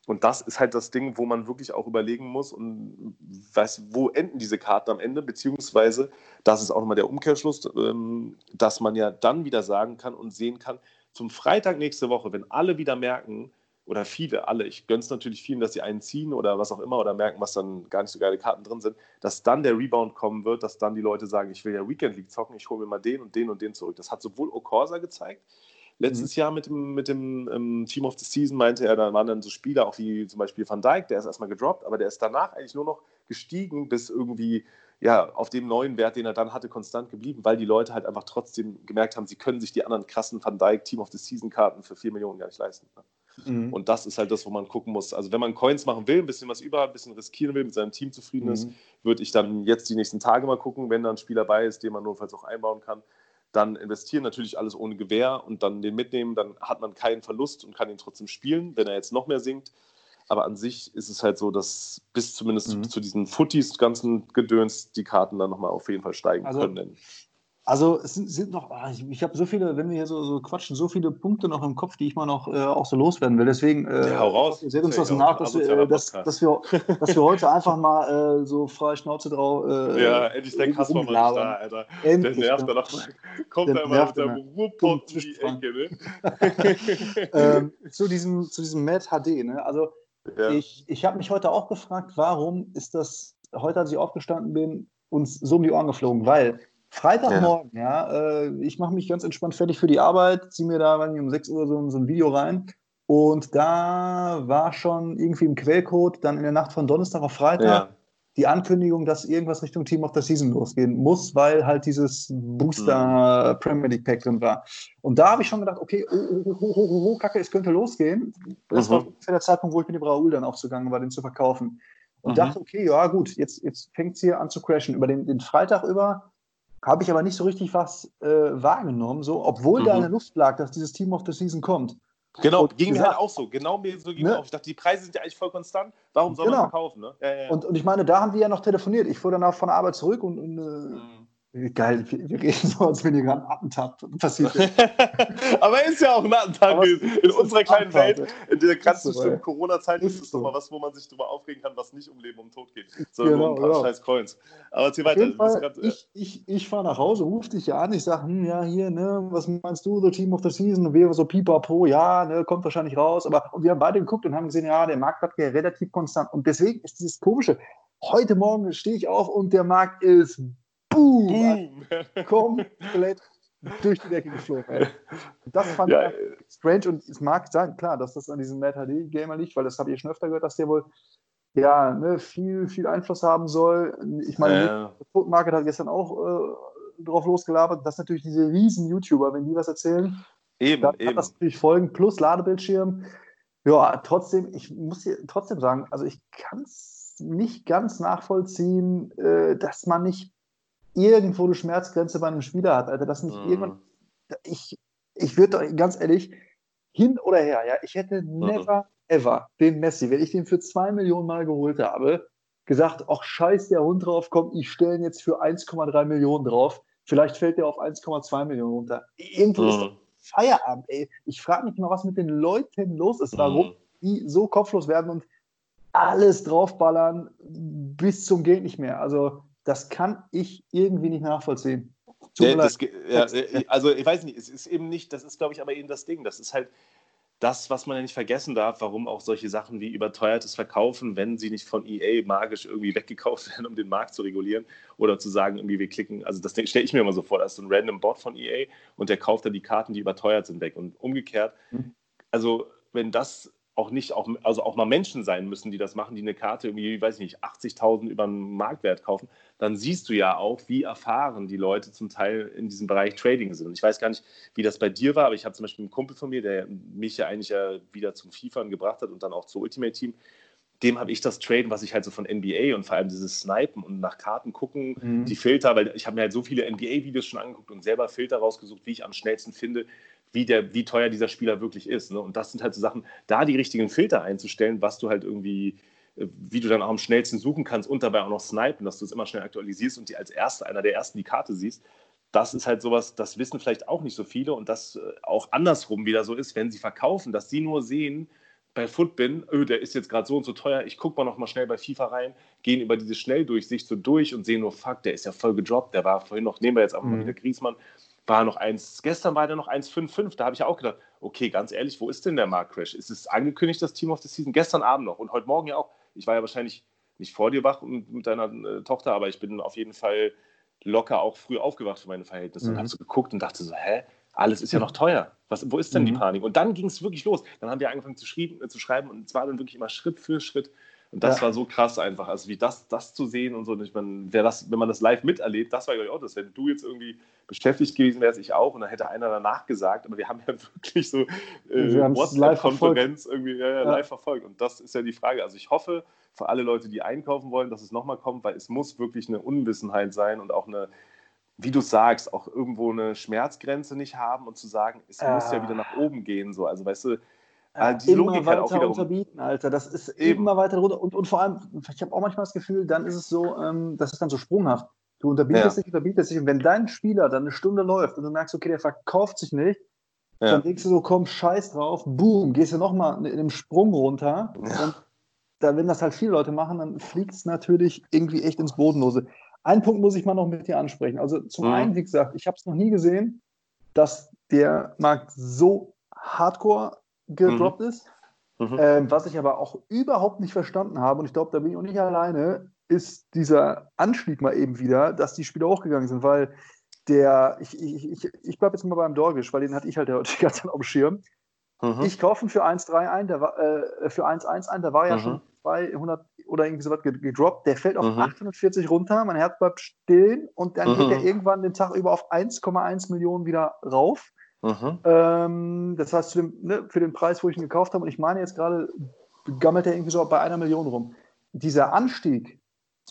Und das ist halt das Ding, wo man wirklich auch überlegen muss und weiß, wo enden diese Karten am Ende, beziehungsweise, das ist auch nochmal der Umkehrschluss, ähm, dass man ja dann wieder sagen kann und sehen kann, zum Freitag nächste Woche, wenn alle wieder merken, oder viele, alle, ich gönne es natürlich vielen, dass sie einen ziehen oder was auch immer oder merken, was dann gar nicht so geile Karten drin sind, dass dann der Rebound kommen wird, dass dann die Leute sagen, ich will ja Weekend League zocken, ich hole mir mal den und den und den zurück. Das hat sowohl Okorsa gezeigt, letztes mhm. Jahr mit dem, mit dem um, ähm, Team of the Season meinte er, da waren dann so Spieler, auch wie zum Beispiel Van Dijk, der ist erstmal gedroppt, aber der ist danach eigentlich nur noch gestiegen bis irgendwie ja, auf dem neuen Wert, den er dann hatte, konstant geblieben, weil die Leute halt einfach trotzdem gemerkt haben, sie können sich die anderen krassen Van Dijk Team of the Season Karten für 4 Millionen gar nicht leisten. Ne? Mhm. Und das ist halt das, wo man gucken muss. Also wenn man Coins machen will, ein bisschen was über, ein bisschen riskieren will, mit seinem Team zufrieden mhm. ist, würde ich dann jetzt die nächsten Tage mal gucken, wenn da ein Spieler bei ist, den man notfalls auch einbauen kann. Dann investieren, natürlich alles ohne Gewähr und dann den mitnehmen, dann hat man keinen Verlust und kann ihn trotzdem spielen, wenn er jetzt noch mehr sinkt. Aber an sich ist es halt so, dass bis zumindest mhm. zu diesen Footies, ganzen Gedöns, die Karten dann nochmal auf jeden Fall steigen also, können. Also es sind, sind noch, ah, ich, ich habe so viele, wenn wir hier so, so, quatschen, so viele Punkte noch im Kopf, die ich mal noch äh, auch so loswerden will. Deswegen äh, ja, hau raus. seht uns das nach, dass wir, äh, dass, dass, wir, dass wir heute einfach mal äh, so freie Schnauze drauf. Äh, ja, endlich der Kasper mal da, Alter. Endlich, der nervt ja. da noch. Kommt da immer mit seinem Ruhrpott in die Ecke, ne? ähm, zu, diesem, zu diesem Mad HD, ne? Also ja. ich, ich habe mich heute auch gefragt, warum ist das, heute als ich aufgestanden bin, uns so um die Ohren geflogen, weil Freitagmorgen, ja, ja äh, ich mache mich ganz entspannt fertig für die Arbeit, ziehe mir da um 6 Uhr so, so, ein Video rein. Und da war schon irgendwie im Quellcode dann in der Nacht von Donnerstag auf Freitag ja. die Ankündigung, dass irgendwas Richtung Team of the Season losgehen muss, weil halt dieses Booster mhm. Premier League Pack drin war. Und da habe ich schon gedacht, okay, oh, oh, oh, oh, oh Kacke, es könnte losgehen. Das mhm. war ungefähr der Zeitpunkt, wo ich mit dem Raoul dann aufzugangen war, den zu verkaufen. Und mhm. dachte, okay, ja gut, jetzt, jetzt fängt es hier an zu crashen. Über den, den Freitag über habe ich aber nicht so richtig was äh, wahrgenommen, so, obwohl mhm. da in der Luft lag, dass dieses Team of the Season kommt. Genau, und ging mir halt auch so. Genau mir so ging ne? auch. Ich dachte, die Preise sind ja eigentlich voll konstant. Warum soll genau. man verkaufen? Ne? Ja, ja. Und, und ich meine, da haben wir ja noch telefoniert. Ich fuhr danach von der Arbeit zurück und, und äh, mhm. Geil, wir reden so, als wenn hier gerade ein Attentat passiert ist. Aber ist ja auch ein Attentat in unserer kleinen Welt. In der ganzen so, Corona-Zeit ist es so. doch mal was, wo man sich drüber aufregen kann, was nicht um Leben und Tod geht, sondern genau, um ein paar genau. scheiß Coins. Aber erzähl weiter. Fall, grad, ich ich, ich fahre nach Hause, ruf dich ja an, ich sage, hm, ja, hier, ne, was meinst du, The Team of the Season? Und wir so pipapo, ja, ne, kommt wahrscheinlich raus. Aber und wir haben beide geguckt und haben gesehen, ja, der Markt war relativ konstant. Und deswegen ist dieses Komische. Heute Morgen stehe ich auf und der Markt ist boom, komplett durch die Decke geflogen. Das fand ja, ich strange und es mag sein, klar, dass das an diesem HD Gamer liegt, weil das habe ich schon öfter gehört, dass der wohl ja, ne, viel, viel Einfluss haben soll. Ich meine, ja. der Market hat gestern auch äh, drauf losgelabert, dass natürlich diese riesen YouTuber, wenn die was erzählen, eben, dann eben. hat das natürlich Folgen plus Ladebildschirm. Ja, trotzdem, ich muss hier trotzdem sagen, also ich kann es nicht ganz nachvollziehen, äh, dass man nicht irgendwo eine Schmerzgrenze bei einem Spieler hat, Alter, das nicht mhm. irgendwann. Ich, ich würde ganz ehrlich, hin oder her, ja, ich hätte mhm. never ever den Messi, wenn ich den für zwei Millionen Mal geholt habe, gesagt, ach scheiß der Hund drauf, komm, ich stelle ihn jetzt für 1,3 Millionen drauf. Vielleicht fällt der auf 1,2 Millionen runter. Irgendwo mhm. ist doch Feierabend, ey. Ich frage mich mal, was mit den Leuten los ist, warum mhm. die so kopflos werden und alles draufballern bis zum geht nicht mehr. Also das kann ich irgendwie nicht nachvollziehen. Ja, das, ja, äh, also ich weiß nicht, es ist eben nicht, das ist glaube ich aber eben das Ding. Das ist halt das, was man ja nicht vergessen darf, warum auch solche Sachen wie überteuertes Verkaufen, wenn sie nicht von EA magisch irgendwie weggekauft werden, um den Markt zu regulieren oder zu sagen, irgendwie wir klicken, also das stelle ich mir immer so vor, da ist so ein random Bot von EA und der kauft dann die Karten, die überteuert sind, weg und umgekehrt. Mhm. Also wenn das auch nicht, auch, also auch mal Menschen sein müssen, die das machen, die eine Karte irgendwie, weiß ich nicht, 80.000 über den Marktwert kaufen, dann siehst du ja auch, wie erfahren die Leute zum Teil in diesem Bereich Trading sind. Und ich weiß gar nicht, wie das bei dir war, aber ich habe zum Beispiel einen Kumpel von mir, der mich ja eigentlich ja wieder zum FIFA gebracht hat und dann auch zu Ultimate Team. Dem habe ich das Traden, was ich halt so von NBA und vor allem dieses Snipen und nach Karten gucken, mhm. die Filter, weil ich habe mir halt so viele NBA-Videos schon angeguckt und selber Filter rausgesucht, wie ich am schnellsten finde, wie, der, wie teuer dieser Spieler wirklich ist. Ne? Und das sind halt so Sachen, da die richtigen Filter einzustellen, was du halt irgendwie, äh, wie du dann auch am schnellsten suchen kannst und dabei auch noch snipen, dass du es immer schnell aktualisierst und die als erster, einer der ersten die Karte siehst. Das ist halt sowas, das wissen vielleicht auch nicht so viele und das äh, auch andersrum wieder so ist, wenn sie verkaufen, dass sie nur sehen, bei Footbin, öh, der ist jetzt gerade so und so teuer, ich gucke mal noch mal schnell bei FIFA rein, gehen über diese Schnelldurchsicht so durch und sehen nur, fuck, der ist ja voll gedroppt, der war vorhin noch, nehmen wir jetzt einfach mhm. mal wieder Griesmann, war noch eins, gestern war der noch 1,55. Da habe ich auch gedacht, okay, ganz ehrlich, wo ist denn der Marktcrash? Ist es angekündigt, das Team of the Season? Gestern Abend noch und heute Morgen ja auch. Ich war ja wahrscheinlich nicht vor dir wach mit deiner äh, Tochter, aber ich bin auf jeden Fall locker auch früh aufgewacht für meine Verhältnisse mhm. und habe so geguckt und dachte so, hä? Alles ist ja noch teuer. Was, wo ist denn mhm. die Panik? Und dann ging es wirklich los. Dann haben wir angefangen zu, schrieben, äh, zu schreiben und es war dann wirklich immer Schritt für Schritt und das ja. war so krass einfach. Also wie das, das zu sehen und so. Ich meine, wer das, wenn man das live miterlebt, das war ja auch das. Wenn du jetzt irgendwie beschäftigt gewesen wärst, ich auch, und dann hätte einer danach gesagt, aber wir haben ja wirklich so äh, WhatsApp-Konferenz irgendwie ja, ja, live verfolgt. Und das ist ja die Frage. Also ich hoffe für alle Leute, die einkaufen wollen, dass es nochmal kommt, weil es muss wirklich eine Unwissenheit sein und auch eine, wie du sagst, auch irgendwo eine Schmerzgrenze nicht haben und zu sagen, es muss ja wieder nach oben gehen. So. Also weißt du, Ja, die immer Logik weiter halt unterbieten, Alter. Das ist Eben. immer weiter runter. Und, und vor allem, ich habe auch manchmal das Gefühl, dann ist es so, ähm, das ist dann so sprunghaft. Du unterbietest ja. dich, unterbietest dich. Und wenn dein Spieler dann eine Stunde läuft und du merkst, okay, der verkauft sich nicht, ja. dann denkst du so, komm, scheiß drauf, boom, gehst du nochmal in einem Sprung runter. Ja. Und da, wenn das halt viele Leute machen, dann fliegt es natürlich irgendwie echt ins Bodenlose. Einen Punkt muss ich mal noch mit dir ansprechen. Also zum mhm. einen, wie gesagt, ich habe es noch nie gesehen, dass der Markt so hardcore gedroppt mhm. ist. Mhm. Ähm, was ich aber auch überhaupt nicht verstanden habe, und ich glaube, da bin ich auch nicht alleine, ist dieser Anstieg mal eben wieder, dass die Spieler hochgegangen sind, weil der, ich, ich, ich, ich bleibe jetzt mal beim Dorgisch, weil den hatte ich halt die ganze Zeit auf dem Schirm. Mhm. Ich kaufe ihn für 1,3 ein, der war, äh, für 1,1 ein, da war ja mhm. schon 200 oder irgendwie sowas gedroppt. Der fällt auf mhm. 840 runter, mein Herz bleibt still und dann geht er mhm. irgendwann den Tag über auf 1,1 Millionen wieder rauf. Mhm. Ähm, das heißt, dem, ne, für den Preis, wo ich ihn gekauft habe, und ich meine jetzt gerade, gammelt er irgendwie so bei einer Million rum. Dieser Anstieg,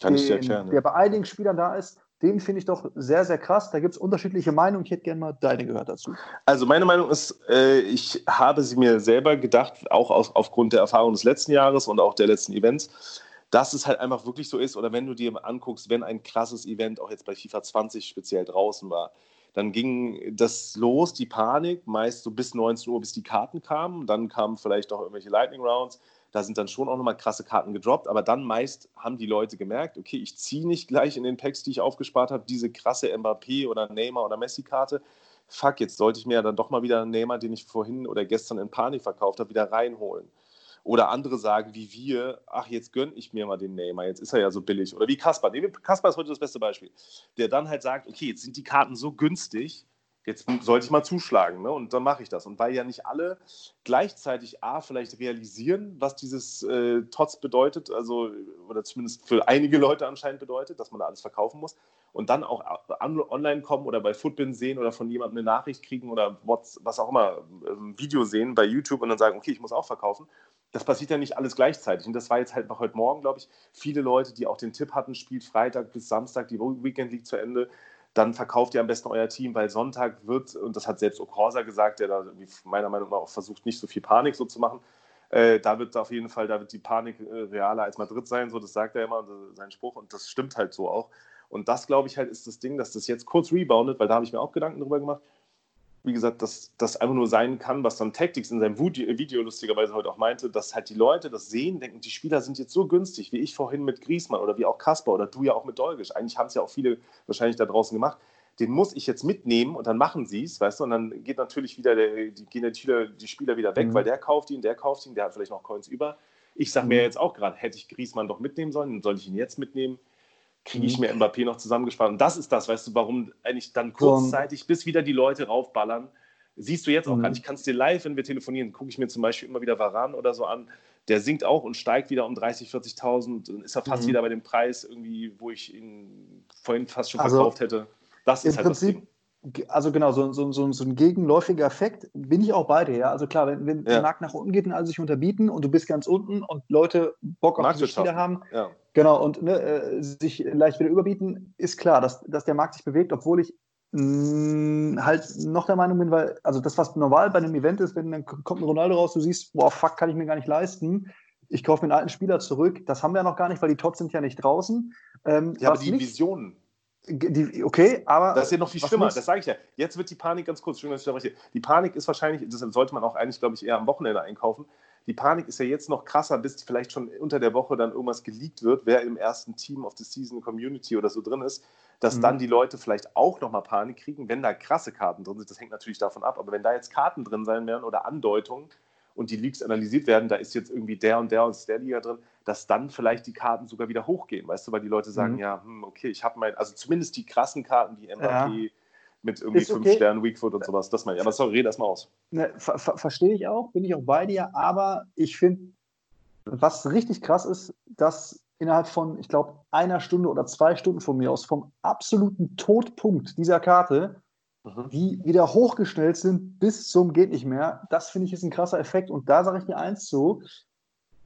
den, erklären, der bei einigen Spielern da ist, den finde ich doch sehr, sehr krass. Da gibt es unterschiedliche Meinungen. Ich hätte gerne mal deine gehört dazu. Also meine Meinung ist, äh, ich habe sie mir selber gedacht, auch aus, aufgrund der Erfahrung des letzten Jahres und auch der letzten Events, dass es halt einfach wirklich so ist. Oder wenn du dir anguckst, wenn ein krasses Event auch jetzt bei FIFA 20 speziell draußen war, dann ging das los, die Panik, meist so bis 19 Uhr, bis die Karten kamen. Dann kamen vielleicht auch irgendwelche Lightning Rounds. Da sind dann schon auch nochmal krasse Karten gedroppt, aber dann meist haben die Leute gemerkt, okay, ich ziehe nicht gleich in den Packs, die ich aufgespart habe, diese krasse Mbappé oder Neymar oder Messi-Karte. Fuck, jetzt sollte ich mir dann doch mal wieder einen Neymar, den ich vorhin oder gestern in Panik verkauft habe, wieder reinholen. Oder andere sagen wie wir, ach, jetzt gönne ich mir mal den Neymar, jetzt ist er ja so billig. Oder wie Kaspar. Kaspar ist heute das beste Beispiel. Der dann halt sagt, okay, jetzt sind die Karten so günstig, jetzt sollte ich mal zuschlagen. Ne? Und dann mache ich das. Und weil ja nicht alle gleichzeitig A, vielleicht realisieren, was dieses äh, TOTS bedeutet, also, oder zumindest für einige Leute anscheinend bedeutet, dass man da alles verkaufen muss, und dann auch online kommen oder bei Footbin sehen oder von jemandem eine Nachricht kriegen oder was auch immer, ein ähm, Video sehen bei YouTube und dann sagen, okay, ich muss auch verkaufen. Das passiert ja nicht alles gleichzeitig. Und das war jetzt halt noch heute Morgen, glaube ich, viele Leute, die auch den Tipp hatten, spielt Freitag bis Samstag, die Weekend League zu Ende dann verkauft ihr am besten euer Team, weil Sonntag wird, und das hat selbst Okorsa gesagt, der da meiner Meinung nach auch versucht, nicht so viel Panik so zu machen, äh, da wird auf jeden Fall, da wird die Panik äh, realer als Madrid sein, so das sagt er immer, äh, sein Spruch, und das stimmt halt so auch. Und das, glaube ich, halt ist das Ding, dass das jetzt kurz reboundet, weil da habe ich mir auch Gedanken drüber gemacht wie gesagt, dass das einfach nur sein kann, was dann Tactics in seinem Video lustigerweise heute auch meinte, dass halt die Leute das sehen, denken, die Spieler sind jetzt so günstig, wie ich vorhin mit Griesmann oder wie auch Kasper oder du ja auch mit Dolgisch. Eigentlich haben es ja auch viele wahrscheinlich da draußen gemacht. Den muss ich jetzt mitnehmen und dann machen sie es, weißt du, und dann geht natürlich wieder der, die, gehen die Spieler, die Spieler wieder weg, mhm. weil der kauft ihn, der kauft ihn, der hat vielleicht noch Coins über. Ich sage mhm. mir jetzt auch gerade, hätte ich Griesmann doch mitnehmen sollen, dann soll ich ihn jetzt mitnehmen kriege ich mhm. mir Mbappé noch zusammengespart. Und das ist das, weißt du, warum eigentlich dann kurzzeitig, bis wieder die Leute raufballern, siehst du jetzt auch mhm. gar nicht. Ich kann es dir live, wenn wir telefonieren, gucke ich mir zum Beispiel immer wieder Varan oder so an. Der sinkt auch und steigt wieder um 30, 40.000. Dann ist er fast mhm. wieder bei dem Preis irgendwie, wo ich ihn vorhin fast schon also verkauft hätte. Das ist halt Prinzip, das Ding also genau, so, so, so, so, ein gegenläufiger Effekt bin ich auch bei dir. Ja? Also klar, wenn, wenn ja. der Markt nach unten geht und alle sich unterbieten und du bist ganz unten und Leute Bock auf diese Spiele haben, ja. Genau, und ne, äh, sich leicht wieder überbieten, ist klar, dass, dass der Markt sich bewegt, obwohl ich mh, mm, halt noch der Meinung bin, weil, also das, was normal bei einem Event ist, wenn dann kommt ein Ronaldo raus, du siehst, boah, fuck, kann ich mir gar nicht leisten. Ich kaufe mir einen alten Spieler zurück. Das haben wir ja noch gar nicht, weil die Tots sind ja nicht draußen. Ähm, ja, aber die nicht, Visionen die, okay, aber. Das ist ja noch viel schlimmer, das sage ich ja. Jetzt wird die Panik ganz kurz, schön, dass ich da Die Panik ist wahrscheinlich, das sollte man auch eigentlich, glaube ich, eher am Wochenende einkaufen. Die Panik ist ja jetzt noch krasser, bis vielleicht schon unter der Woche dann irgendwas geleakt wird, wer im ersten Team of the Season Community oder so drin ist, dass mhm. dann die Leute vielleicht auch nochmal Panik kriegen, wenn da krasse Karten drin sind. Das hängt natürlich davon ab, aber wenn da jetzt Karten drin sein werden oder Andeutungen, und die Leaks analysiert werden, da ist jetzt irgendwie der und der aus der Liga drin, dass dann vielleicht die Karten sogar wieder hochgehen, weißt du, weil die Leute sagen, mhm. ja, hm, okay, ich habe mein, also zumindest die krassen Karten, die Mbappé ja. Mit irgendwie ist fünf okay. Sternen, Weakfoot und sowas, das meine ich. Aber sorry, red erstmal aus. Ne, ver ver Verstehe ich auch, bin ich auch bei dir, aber ich finde, was richtig krass ist, dass innerhalb von, ich glaube, einer Stunde oder zwei Stunden von mir aus vom absoluten Todpunkt dieser Karte mhm. die wieder hochgestellt sind bis zum geht nicht mehr. Das finde ich ist ein krasser Effekt. Und da sage ich dir eins zu.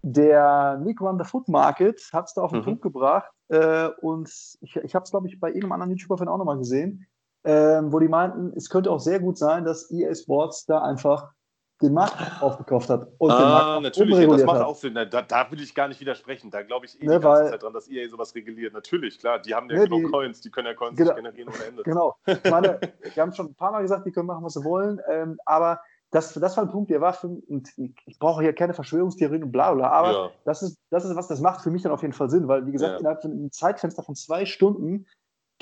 Der Nick Run the Foot Market hat es da auf den mhm. Punkt gebracht. Äh, und ich, ich habe es, glaube ich, bei irgendeinem anderen YouTuber auch nochmal gesehen, äh, wo die meinten, es könnte auch sehr gut sein, dass EA Sports da einfach den Markt aufgekauft hat und ah, den Markt natürlich, ja, das macht auch Sinn. Da, da will ich gar nicht widersprechen. Da glaube ich eh ne, die ganze weil, Zeit dran, dass EA sowas reguliert. Natürlich, klar, die haben ja ne, genug die, Coins, die können ja Coins genau, generieren ohne Ende. Genau. Ich meine, wir haben schon ein paar Mal gesagt, die können machen, was sie wollen, ähm, aber das, das war ein Punkt, der war für und ich brauche hier keine Verschwörungstheorien und bla bla, aber ja. das, ist, das ist was, das macht für mich dann auf jeden Fall Sinn, weil, wie gesagt, ja. innerhalb von einem Zeitfenster von zwei Stunden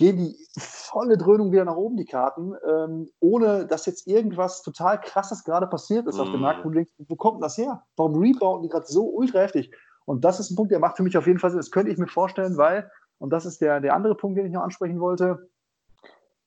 gehen die volle Dröhnung wieder nach oben, die Karten, ähm, ohne dass jetzt irgendwas total krasses gerade passiert ist mm. auf dem mhm. Markt, wo du denkst, wo kommt das her? Warum rebounden die gerade so ultra heftig? Und das ist ein Punkt, der macht für mich auf jeden Fall Sinn. Das könnte ich mir vorstellen, weil, und das ist der, der andere Punkt, den ich noch ansprechen wollte,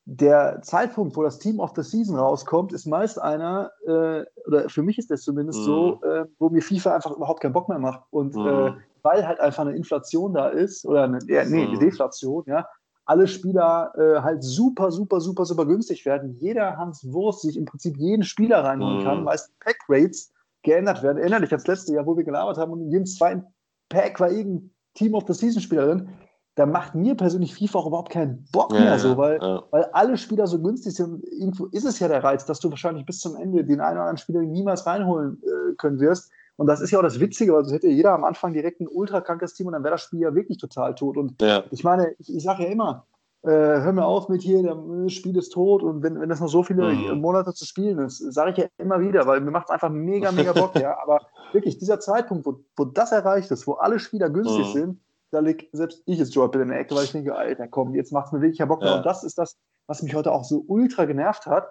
der Zeitpunkt, wo das Team of the Season rauskommt, ist meist einer, äh, oder für mich ist das zumindest mm. so, mhm. äh, wo mir FIFA einfach überhaupt keinen Bock mehr macht. Und mm. äh, weil halt einfach eine Inflation da ist, oder eine, nee, eine mhm. Deflation, ja, alle Spieler äh, halt super, super, super, super günstig werden. Jeder Hans Wurst sich im Prinzip jeden Spieler reinholen mm. kann, meist Pack-Rates geändert werden. Erinnere dich ans letzte Jahr, wo wir gelabert haben und in jedem zweiten Pack war irgendein Team of the Season Spieler drin da macht mir persönlich FIFA auch überhaupt keinen Bock mehr ja, so, weil, ja. weil alle Spieler so günstig sind. Irgendwo ist es ja der Reiz, dass du wahrscheinlich bis zum Ende den einen oder anderen Spieler niemals reinholen äh, können wirst. Und das ist ja auch das Witzige, weil so hätte jeder am Anfang direkt ein ultra krankes Team und dann wäre das Spiel ja wirklich total tot. Und ja. ich meine, ich, ich sage ja immer, äh, hör mir auf mit hier, das Spiel ist tot und wenn, wenn das noch so viele mhm. Monate zu spielen ist, sage ich ja immer wieder, weil mir macht es einfach mega, mega Bock, ja. Aber wirklich, dieser Zeitpunkt, wo, wo das erreicht ist, wo alle Spieler günstig mhm. sind, da liegt selbst ich jetzt Joel in der Ecke, weil ich denke, Alter, komm, jetzt macht es mir wirklich ja Bock. Ja. Und das ist das, was mich heute auch so ultra genervt hat,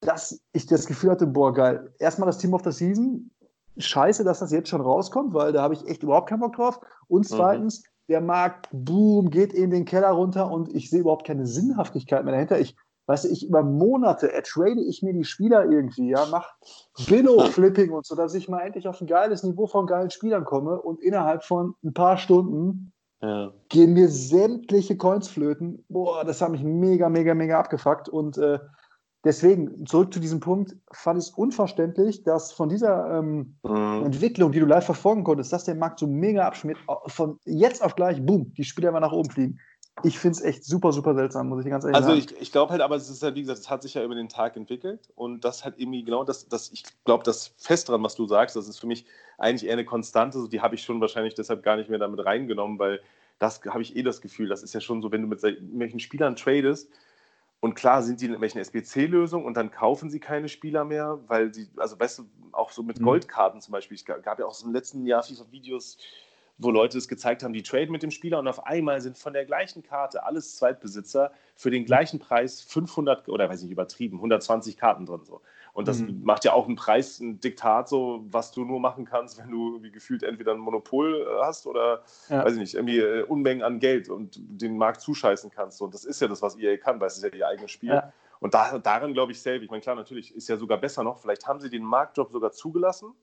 dass ich das Gefühl hatte, boah, geil. Erstmal das Team of the Season. Scheiße, dass das jetzt schon rauskommt, weil da habe ich echt überhaupt keinen Bock drauf. Und mhm. zweitens, mhm. der Markt, boom, geht in den Keller runter und ich sehe überhaupt keine Sinnhaftigkeit mehr dahinter. Ich, weißt du, ich über Monate ertrade ich mir die Spieler irgendwie, ja, mach Billow-Flipping und so, dass ich mal endlich auf ein geiles Niveau von geilen Spielern komme und innerhalb von ein paar Stunden ja. gehen mir sämtliche Coins flöten. Boah, das hat mich mega, mega, mega abgefuckt. Und äh, deswegen, zurück zu diesem Punkt, fand ich es unverständlich, dass von dieser ähm, mhm. Entwicklung, die du live verfolgen konntest, dass der Markt so mega abschmiert, von jetzt auf gleich, boom, die Spieler mal nach oben fliegen. Ich finde es echt super, super seltsam, muss ich ganz ehrlich also sagen. Also ich, ich glaube halt, aber es ist halt, wie gesagt, es hat sich ja über den Tag entwickelt und das hat irgendwie genau das, das ich glaube, das fest dran, was du sagst, das ist für mich eigentlich eher eine Konstante, so die habe ich schon wahrscheinlich deshalb gar nicht mehr damit reingenommen, weil das habe ich eh das Gefühl, das ist ja schon so, wenn du mit welchen Spielern tradest, und klar sind die in irgendwelchen SBC-Lösungen und dann kaufen sie keine Spieler mehr, weil sie, also weißt du, auch so mit mhm. Goldkarten zum Beispiel, es gab ja auch so im letzten Jahr FIFA-Videos, wo Leute es gezeigt haben, die traden mit dem Spieler und auf einmal sind von der gleichen Karte alles Zweitbesitzer für den gleichen Preis 500 oder weiß nicht übertrieben 120 Karten drin so. Und das mhm. macht ja auch einen Preis, ein Diktat, so, was du nur machen kannst, wenn du wie gefühlt entweder ein Monopol äh, hast oder, ja. weiß ich nicht, irgendwie äh, Unmengen an Geld und den Markt zuscheißen kannst. Und das ist ja das, was EA kann, weil es ist ja ihr eigenes Spiel. Ja. Und da, daran glaube ich selbst, ich meine, klar, natürlich ist ja sogar besser noch, vielleicht haben sie den Marktjob sogar zugelassen.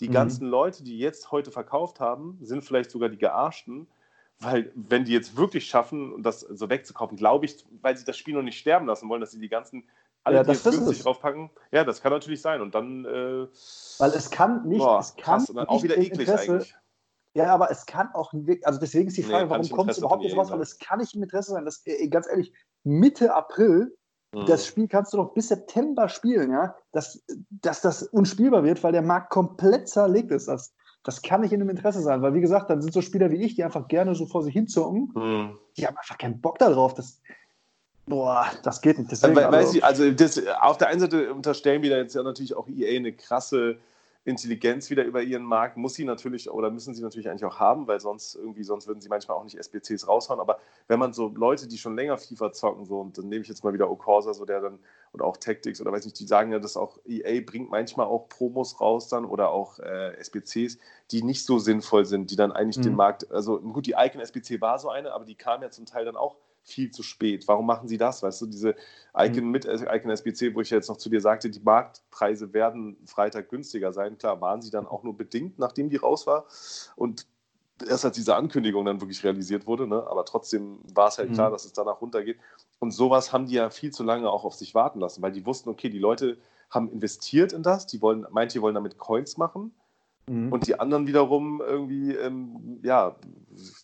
Die mhm. ganzen Leute, die jetzt heute verkauft haben, sind vielleicht sogar die Gearschten, weil wenn die jetzt wirklich schaffen, das so wegzukaufen, glaube ich, weil sie das Spiel noch nicht sterben lassen wollen, dass sie die ganzen alle, ja, die das günstig draufpacken. Ja, das kann natürlich sein. Und dann. Äh, Weil es kann nicht. Boah, es kann krass, auch wieder eklig Interesse, eigentlich. Ja, aber es kann auch, also deswegen ist die Frage, nee, warum kommt es überhaupt nicht raus? Weil es kann nicht im Interesse sein, dass, äh, ganz ehrlich, Mitte April, mhm. das Spiel kannst du doch bis September spielen, ja, dass, dass das unspielbar wird, weil der Markt komplett zerlegt ist. Das, das kann nicht in dem Interesse sein, weil wie gesagt, dann sind so Spieler wie ich, die einfach gerne so vor sich hinzocken, mhm. die haben einfach keinen Bock darauf. Das, Boah, das geht nicht. Deswegen, Weil, also, also das, auf der einen Seite unterstellen wir da jetzt ja natürlich auch EA eine krasse Intelligenz wieder über ihren Markt. Muss sie natürlich oder müssen sie natürlich eigentlich auch haben, weil sonst irgendwie, sonst würden sie manchmal auch nicht SBCs raushauen. Aber wenn man so Leute, die schon länger FIFA zocken, so, und dann nehme ich jetzt mal wieder Okorsa, so der dann, oder auch Tactics oder weiß nicht, die sagen ja, dass auch EA bringt manchmal auch Promos raus dann oder auch äh, SBCs, die nicht so sinnvoll sind, die dann eigentlich mhm. den Markt, also gut, die Icon SBC war so eine, aber die kam ja zum Teil dann auch viel zu spät. Warum machen sie das? Weißt du, diese Icon mhm. mit äh, Icon SBC, wo ich jetzt noch zu dir sagte, die Marktpreise werden Freitag günstiger sein. Klar, waren sie dann auch nur bedingt, nachdem die raus war. Und erst als diese Ankündigung dann wirklich realisiert wurde, ne? aber trotzdem war es halt mhm. klar, dass es danach runtergeht. Und sowas haben die ja viel zu lange auch auf sich warten lassen, weil die wussten, okay, die Leute haben investiert in das, die wollen, manche wollen damit Coins machen. Mhm. Und die anderen wiederum irgendwie, ähm, ja,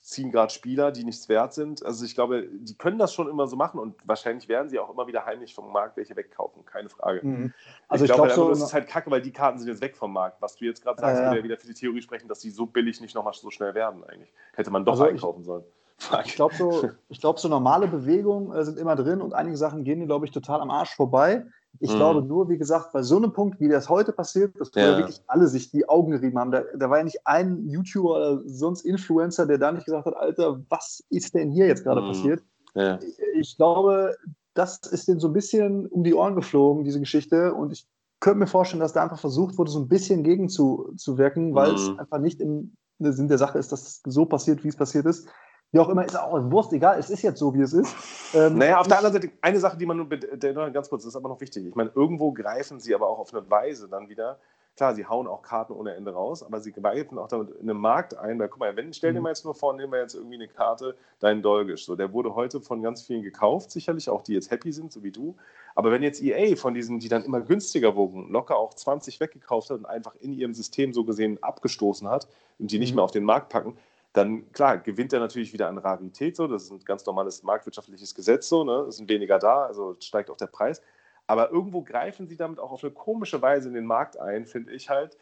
ziehen gerade Spieler, die nichts wert sind. Also ich glaube, die können das schon immer so machen und wahrscheinlich werden sie auch immer wieder heimlich vom Markt welche wegkaufen, keine Frage. Mhm. Also ich, ich glaube, glaub, so, das ist halt kacke, weil die Karten sind jetzt weg vom Markt. Was du jetzt gerade sagst, äh, würde ja wieder für die Theorie sprechen, dass die so billig nicht nochmal so schnell werden eigentlich. Hätte man doch also einkaufen ich, sollen. Ich glaube, so, glaub, so normale Bewegungen äh, sind immer drin und einige Sachen gehen, glaube ich, total am Arsch vorbei. Ich mhm. glaube nur, wie gesagt, bei so einem Punkt, wie das heute passiert, dass ja. wirklich alle sich die Augen gerieben haben. Da, da, war ja nicht ein YouTuber oder sonst Influencer, der da nicht gesagt hat, Alter, was ist denn hier jetzt gerade mhm. passiert? Ja. Ich, ich, glaube, das ist denen so ein bisschen um die Ohren geflogen, diese Geschichte. Und ich könnte mir vorstellen, dass da einfach versucht wurde, so ein bisschen gegenzuwirken, weil mhm. es einfach nicht im Sinn der Sache ist, dass es so passiert, wie es passiert ist wie auch immer, ist auch Wurst, egal, es ist jetzt so, wie es ist. Ähm, naja, auf der anderen Seite, eine Sache, die man nur, ganz kurz, das ist aber noch wichtig. Ich meine, irgendwo greifen sie aber auch auf eine Weise dann wieder. Klar, sie hauen auch Karten ohne Ende raus, aber sie greifen auch damit in den Markt ein, weil, guck mal, wenn, stell dir mhm. mal jetzt nur vor, nehmen wir jetzt irgendwie eine Karte, dein Dolgisch, so, der wurde heute von ganz vielen gekauft, sicherlich, auch die jetzt happy sind, so wie du. Aber wenn jetzt EA von diesen, die dann immer günstiger wogen, locker auch 20 weggekauft hat und einfach in ihrem System so gesehen abgestoßen hat und die nicht mhm. mehr auf den Markt packen, dann klar, gewinnt er natürlich wieder an Rarität, so, das ist ein ganz normales marktwirtschaftliches Gesetz, so, ne? es sind weniger da, also steigt auch der Preis. Aber irgendwo greifen sie damit auch auf eine komische Weise in den Markt ein, finde ich halt.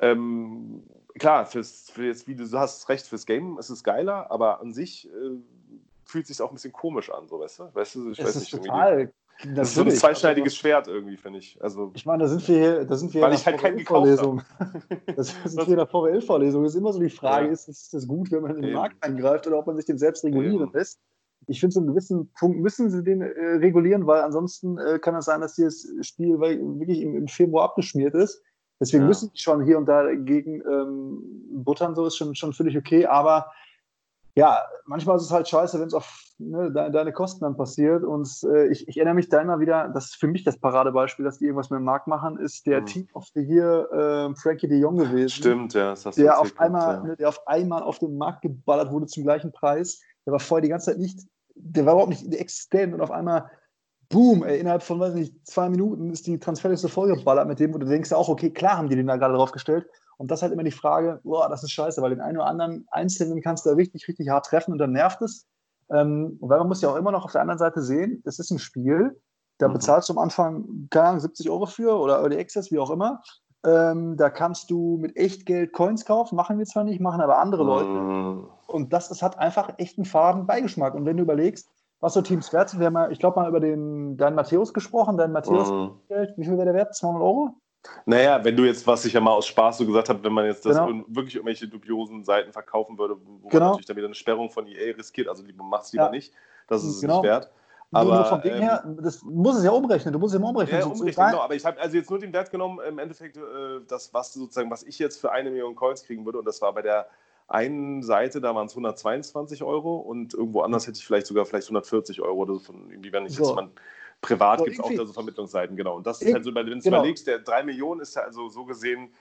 Ähm, klar, fürs, für jetzt, wie du hast recht, fürs Game ist es geiler, aber an sich äh, fühlt es sich auch ein bisschen komisch an, so weißt du? Weißt du, ich es weiß ist nicht, total das ist so ein zweischneidiges also, Schwert irgendwie, finde ich. Also, ich meine, da sind wir, da sind wir weil ich halt keinen Vorlesung. Das sind wir in der VWL-Vorlesung. Es ist immer so die Frage, ja. ist, ist das gut, wenn man in den Markt eingreift oder ob man sich den selbst regulieren ja. lässt? Ich finde, zu einem gewissen Punkt müssen sie den äh, regulieren, weil ansonsten äh, kann es sein, dass dieses Spiel wirklich im, im Februar abgeschmiert ist. Deswegen ja. müssen die schon hier und da dagegen ähm, buttern, so ist schon, schon völlig okay. Aber ja, manchmal ist es halt scheiße, wenn es auf ne, de deine Kosten dann passiert. Und äh, ich, ich, erinnere mich da immer wieder, das ist für mich das Paradebeispiel, dass die irgendwas mit dem Markt machen, ist der mhm. Team of the Year äh, Frankie de Jong gewesen. Stimmt, ja. Das hast du der, auf einmal, ja. ne, der auf einmal auf den Markt geballert wurde zum gleichen Preis. Der war vorher die ganze Zeit nicht, der war überhaupt nicht existent und auf einmal boom, ey, innerhalb von, weiß nicht, zwei Minuten ist die Transferliste vollgeballert mit dem, wo du denkst auch, okay, klar haben die den da gerade draufgestellt. Und das ist halt immer die Frage, boah, das ist scheiße, weil den einen oder anderen Einzelnen kannst du da richtig, richtig hart treffen und dann nervt es. Ähm, weil man muss ja auch immer noch auf der anderen Seite sehen, es ist ein Spiel, da mhm. bezahlst du am Anfang, keine Ahnung, 70 Euro für oder Early Access, wie auch immer. Ähm, da kannst du mit Echtgeld Coins kaufen, machen wir zwar nicht, machen aber andere Leute. Mhm. Und das, das hat einfach echt einen faden Beigeschmack. Und wenn du überlegst, was so Teams wert sind, wir haben ja, ich glaube, mal über den, deinen Matthäus gesprochen, dein Matthäus, mhm. wie viel wäre der wert? 200 Euro? Naja, wenn du jetzt, was ich ja mal aus Spaß so gesagt habe, wenn man jetzt das genau. wirklich irgendwelche dubiosen Seiten verkaufen würde, wo genau. man natürlich dann wieder eine Sperrung von EA riskiert, also lieber machst lieber ja. nicht, das ist genau. es nicht wert. Aber nur vom Ding ähm, her, das muss es ja umrechnen, du musst es ja umrechnen. Ja, so umrechnen, genau, aber ich habe also jetzt nur den Wert genommen, im Endeffekt, äh, das, was sozusagen, was ich jetzt für eine Million Coins kriegen würde, und das war bei der einen Seite, da waren es 122 Euro und irgendwo anders hätte ich vielleicht sogar vielleicht 140 Euro oder so von irgendwie, wenn ich so. jetzt mal Privat so, gibt es auch da so Vermittlungsseiten, genau. Und das ist halt so, wenn du genau. überlegst, der 3 Millionen ist ja also so gesehen,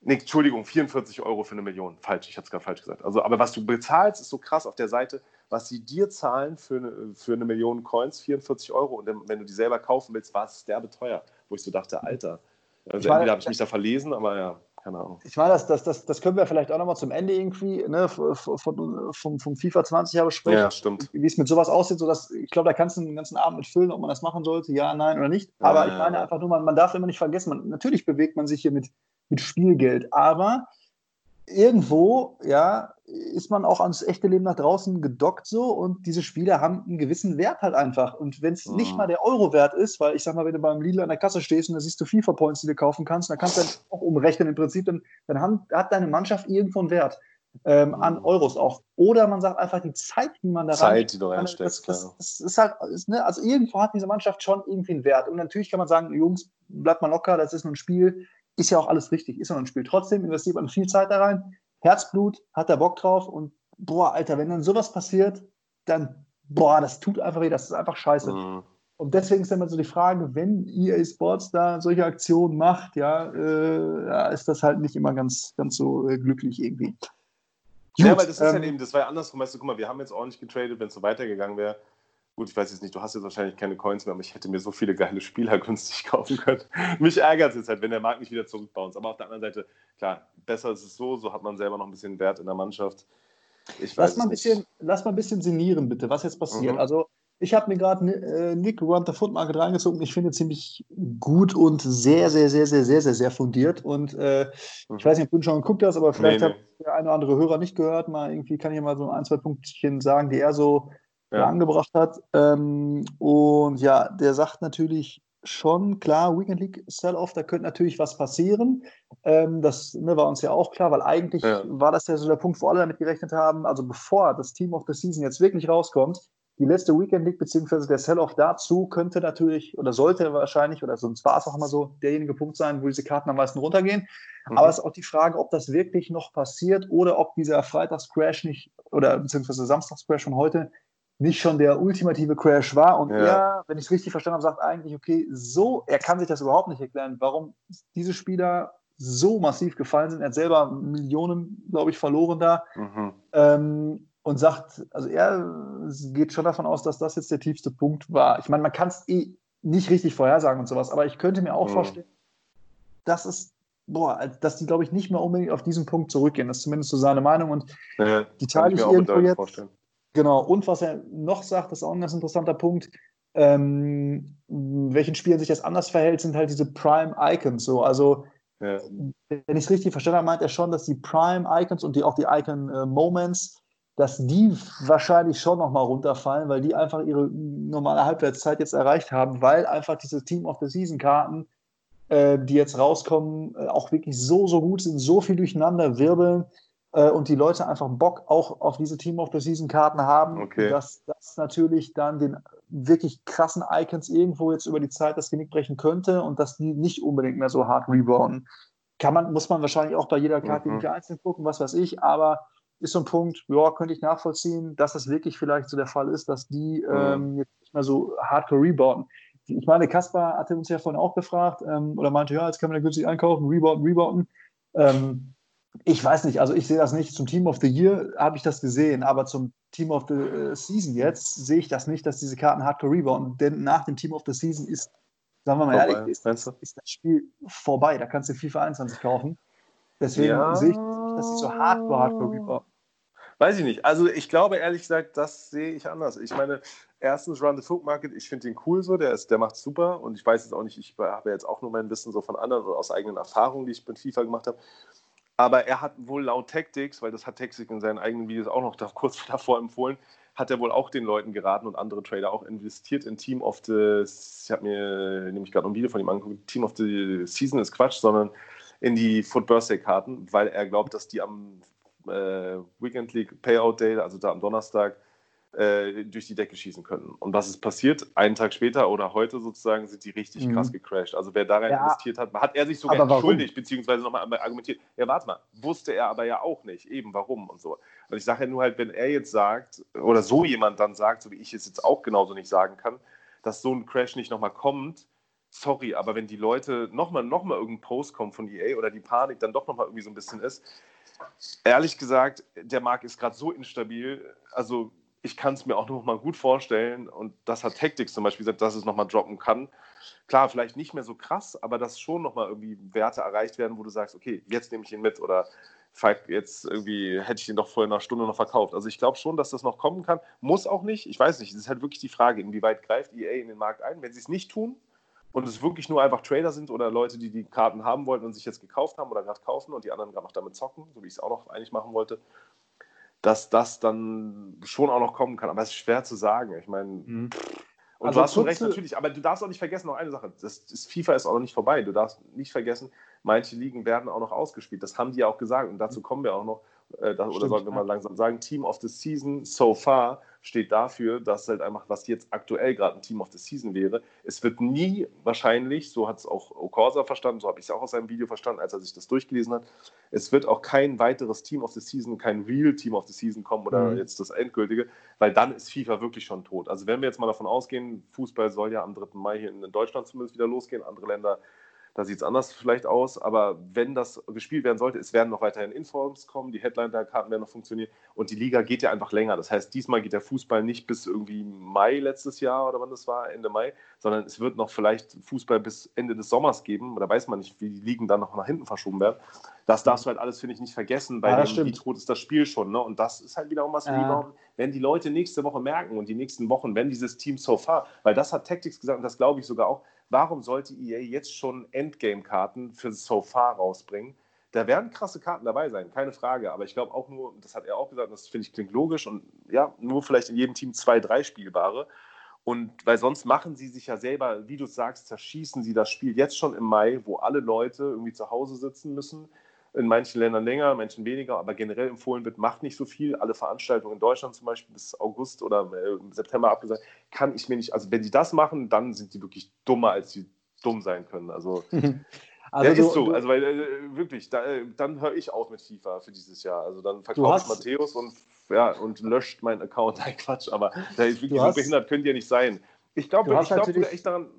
nee, Entschuldigung, 44 Euro für eine Million. Falsch, ich hatte es gerade falsch gesagt. Also, aber was du bezahlst, ist so krass auf der Seite, was sie dir zahlen für eine, für eine Million Coins, 44 Euro. Und wenn du die selber kaufen willst, war es derbe teuer. Wo ich so dachte, Alter. Also entweder habe ich mich da verlesen, aber ja keine Ahnung. Ich meine, das, das, das, das können wir vielleicht auch nochmal zum Ende irgendwie ne, von, vom, vom FIFA 20 Jahre sprechen. Ja, stimmt. Wie es mit sowas aussieht, sodass, ich glaube, da kannst du den ganzen Abend mit füllen, ob man das machen sollte, ja, nein oder nicht. Aber ja, ich meine einfach nur, man, man darf immer nicht vergessen, man, natürlich bewegt man sich hier mit, mit Spielgeld, aber irgendwo, ja, ist man auch ans echte Leben nach draußen gedockt so und diese Spiele haben einen gewissen Wert halt einfach. Und wenn es mhm. nicht mal der Euro wert ist, weil ich sag mal, wenn du beim Lidl an der Kasse stehst und da siehst du FIFA-Points, die du kaufen kannst, dann kannst du dann auch umrechnen im Prinzip, dann, dann haben, hat deine Mannschaft irgendwo einen Wert. Ähm, mhm. an Euros auch. Oder man sagt einfach die Zeit, die man da Zeit, die du reinsteckst, das, das, das, ist halt, ist, ne, also irgendwo hat diese Mannschaft schon irgendwie einen Wert. Und natürlich kann man sagen, Jungs, bleibt mal locker, das ist nur ein Spiel, ist ja auch alles richtig, ist ja ein Spiel. Trotzdem investiert man viel Zeit da rein. Herzblut, hat er Bock drauf und boah, Alter, wenn dann sowas passiert, dann, boah, das tut einfach weh, das ist einfach scheiße. Mhm. Und deswegen ist immer so die Frage, wenn EA Sports da solche Aktionen macht, ja, äh, ja ist das halt nicht immer ganz, ganz so äh, glücklich irgendwie. Gut, ja, weil das ist ähm, ja eben, das war ja andersrum, weißt du, guck mal, wir haben jetzt ordentlich getradet, wenn es so weitergegangen wäre. Gut, ich weiß jetzt nicht, du hast jetzt wahrscheinlich keine Coins mehr, aber ich hätte mir so viele geile Spieler günstig kaufen können. Mich ärgert es jetzt halt, wenn der Markt nicht wieder zurückbaut. Aber auf der anderen Seite, klar, besser ist es so, so hat man selber noch ein bisschen Wert in der Mannschaft. Ich lass, mal ein bisschen, lass mal ein bisschen sinnieren, bitte, was jetzt passiert. Mhm. Also, ich habe mir gerade äh, Nick Run the Foot Market reingezogen. Ich finde ziemlich gut und sehr, sehr, sehr, sehr, sehr, sehr, sehr fundiert. Und äh, mhm. ich weiß nicht, ob du schon geguckt hast, aber vielleicht nee, nee. hat der eine oder andere Hörer nicht gehört. Mal irgendwie kann ich mal so ein, zwei Punktchen sagen, die er so ja. angebracht hat. Ähm, und ja, der sagt natürlich schon, klar, Weekend League Sell-Off, da könnte natürlich was passieren. Ähm, das ne, war uns ja auch klar, weil eigentlich ja. war das ja so der Punkt, wo alle damit gerechnet haben. Also bevor das Team of the Season jetzt wirklich rauskommt, die letzte Weekend League beziehungsweise der Sell-Off dazu könnte natürlich oder sollte wahrscheinlich, oder sonst war es auch immer so, derjenige Punkt sein, wo diese Karten am meisten runtergehen. Mhm. Aber es ist auch die Frage, ob das wirklich noch passiert oder ob dieser Freitags-Crash nicht, oder beziehungsweise Samstags-Crash von heute nicht schon der ultimative Crash war. Und ja. er, wenn ich es richtig verstanden habe, sagt eigentlich, okay, so, er kann sich das überhaupt nicht erklären, warum diese Spieler so massiv gefallen sind. Er hat selber Millionen, glaube ich, verloren da. Mhm. Ähm, und sagt, also er geht schon davon aus, dass das jetzt der tiefste Punkt war. Ich meine, man kann es eh nicht richtig vorhersagen und sowas, aber ich könnte mir auch mhm. vorstellen, dass es, boah, dass die, glaube ich, nicht mehr unbedingt auf diesen Punkt zurückgehen. Das ist zumindest so seine Meinung und ja, die teile ich, ich irgendwo jetzt. Vorstellen. Genau, und was er noch sagt, das ist auch ein ganz interessanter Punkt. Ähm, welchen Spielen sich das anders verhält, sind halt diese Prime Icons. So, also ja. wenn ich es richtig verstanden habe, meint er schon, dass die Prime Icons und die auch die Icon äh, Moments dass die wahrscheinlich schon nochmal runterfallen, weil die einfach ihre normale Halbwertszeit jetzt erreicht haben, weil einfach diese Team of the Season Karten, äh, die jetzt rauskommen, äh, auch wirklich so, so gut sind, so viel durcheinander wirbeln und die Leute einfach Bock auch auf diese Team of the Season Karten haben, okay. dass das natürlich dann den wirklich krassen Icons irgendwo jetzt über die Zeit das Genick brechen könnte und dass die nicht unbedingt mehr so hart rebounden. Kann man, muss man wahrscheinlich auch bei jeder Karte mhm. einzeln gucken, was weiß ich, aber ist so ein Punkt, ja, könnte ich nachvollziehen, dass das wirklich vielleicht so der Fall ist, dass die mhm. ähm, jetzt nicht mehr so hardcore rebouten. Ich meine, Kaspar hatte uns ja vorhin auch gefragt ähm, oder meinte, ja, jetzt kann man ja günstig einkaufen, rebouten, rebouten. Ähm, ich weiß nicht, also ich sehe das nicht. Zum Team of the Year habe ich das gesehen, aber zum Team of the äh, Season jetzt sehe ich das nicht, dass diese Karten hardcore rebouten, denn nach dem Team of the Season ist, sagen wir mal vorbei, ehrlich, ist, ist, das Spiel vorbei. Da kannst du FIFA 21 kaufen. Deswegen ja. sehe ich nicht, dass sie so hardcore, hardcore rebouten. Weiß ich nicht. Also ich glaube ehrlich gesagt, das sehe ich anders. Ich meine, erstens Run the Folk Market, ich finde den cool so, der, ist, der macht super und ich weiß jetzt auch nicht, ich habe jetzt auch nur mein Wissen so von anderen oder aus eigenen Erfahrungen, die ich mit FIFA gemacht habe. Aber er hat wohl laut Tactics, weil das hat Tactics in seinen eigenen Videos auch noch da, kurz davor empfohlen, hat er wohl auch den Leuten geraten und andere Trader auch investiert in Team of the, ich habe mir nämlich gerade ein Video von ihm angeguckt, Team of the Season ist Quatsch, sondern in die Foot Birthday Karten, weil er glaubt, dass die am äh, Weekend League Payout Day, also da am Donnerstag, äh, durch die Decke schießen können. Und was ist passiert? Einen Tag später oder heute sozusagen sind die richtig mhm. krass gecrashed. Also wer da rein ja. investiert hat, hat er sich sogar entschuldigt, beziehungsweise nochmal argumentiert. Ja, warte mal, wusste er aber ja auch nicht, eben warum und so. Und ich sage ja nur halt, wenn er jetzt sagt, oder so jemand dann sagt, so wie ich es jetzt auch genauso nicht sagen kann, dass so ein Crash nicht nochmal kommt, sorry, aber wenn die Leute nochmal noch mal irgendein Post kommt von EA oder die Panik dann doch nochmal irgendwie so ein bisschen ist, ehrlich gesagt, der Markt ist gerade so instabil. Also ich kann es mir auch noch mal gut vorstellen und das hat Tactics zum Beispiel gesagt, dass es noch mal droppen kann. Klar, vielleicht nicht mehr so krass, aber dass schon noch mal irgendwie Werte erreicht werden, wo du sagst, okay, jetzt nehme ich ihn mit oder jetzt irgendwie hätte ich den doch vor einer Stunde noch verkauft. Also ich glaube schon, dass das noch kommen kann. Muss auch nicht. Ich weiß nicht. Es ist halt wirklich die Frage, inwieweit greift EA in den Markt ein. Wenn sie es nicht tun, und es wirklich nur einfach Trader sind oder Leute, die die Karten haben wollten und sich jetzt gekauft haben oder gerade kaufen und die anderen gerade noch damit zocken, so wie ich es auch noch eigentlich machen wollte, dass das dann schon auch noch kommen kann. Aber es ist schwer zu sagen. Ich meine, mhm. und also du hast schon recht natürlich, aber du darfst auch nicht vergessen, noch eine Sache, das, das, FIFA ist auch noch nicht vorbei. Du darfst nicht vergessen, manche Ligen werden auch noch ausgespielt. Das haben die ja auch gesagt und dazu kommen wir auch noch äh, das, oder sollten wir mal langsam sagen, Team of the Season so far steht dafür, dass halt einfach, was jetzt aktuell gerade ein Team of the Season wäre, es wird nie wahrscheinlich, so hat es auch Okorsa verstanden, so habe ich es auch aus seinem Video verstanden, als er sich das durchgelesen hat, es wird auch kein weiteres Team of the Season, kein Real Team of the Season kommen oder mhm. jetzt das endgültige, weil dann ist FIFA wirklich schon tot. Also wenn wir jetzt mal davon ausgehen, Fußball soll ja am 3. Mai hier in Deutschland zumindest wieder losgehen, andere Länder Da sieht es anders vielleicht aus, aber wenn das gespielt werden sollte, es werden noch weiterhin Informs kommen, die Headliner-Karten werden noch funktionieren und die Liga geht ja einfach länger. Das heißt, diesmal geht der Fußball nicht bis irgendwie Mai letztes Jahr oder wann das war, Ende Mai, sondern es wird noch vielleicht Fußball bis Ende des Sommers geben. Da weiß man nicht, wie die Ligen dann noch nach hinten verschoben werden. Das darfst du halt alles, finde ich, nicht vergessen, weil ja, wie tot ist das Spiel schon. Ne? Und das ist halt wiederum was, ja. wenn die Leute nächste Woche merken und die nächsten Wochen, wenn dieses Team so far, weil das hat Tactics gesagt und das glaube ich sogar auch, warum sollte EA jetzt schon Endgame-Karten für So Far rausbringen? Da werden krasse Karten dabei sein, keine Frage. Aber ich glaube auch nur, das hat er auch gesagt, das finde ich klingt logisch und ja, nur vielleicht in jedem Team zwei, drei spielbare. Und weil sonst machen sie sich ja selber, wie du sagst, zerschießen sie das Spiel jetzt schon im Mai, wo alle Leute irgendwie zu Hause sitzen müssen in manchen Ländern länger, in manchen weniger, aber generell empfohlen wird, macht nicht so viel. Alle Veranstaltungen in Deutschland zum Beispiel bis August oder äh, September abgesagt, kann ich mir nicht, also wenn die das machen, dann sind die wirklich dummer, als sie dumm sein können. Also, also ja, du, ist so, du, also weil äh, wirklich, da, äh, dann höre ich auf mit FIFA für dieses Jahr. Also dann verkauft Matthäus und, ja, und löscht meinen Account. Nein, Quatsch, aber da ist wirklich so behindert könnt ihr nicht sein. Ich glaube ich glaub echt daran,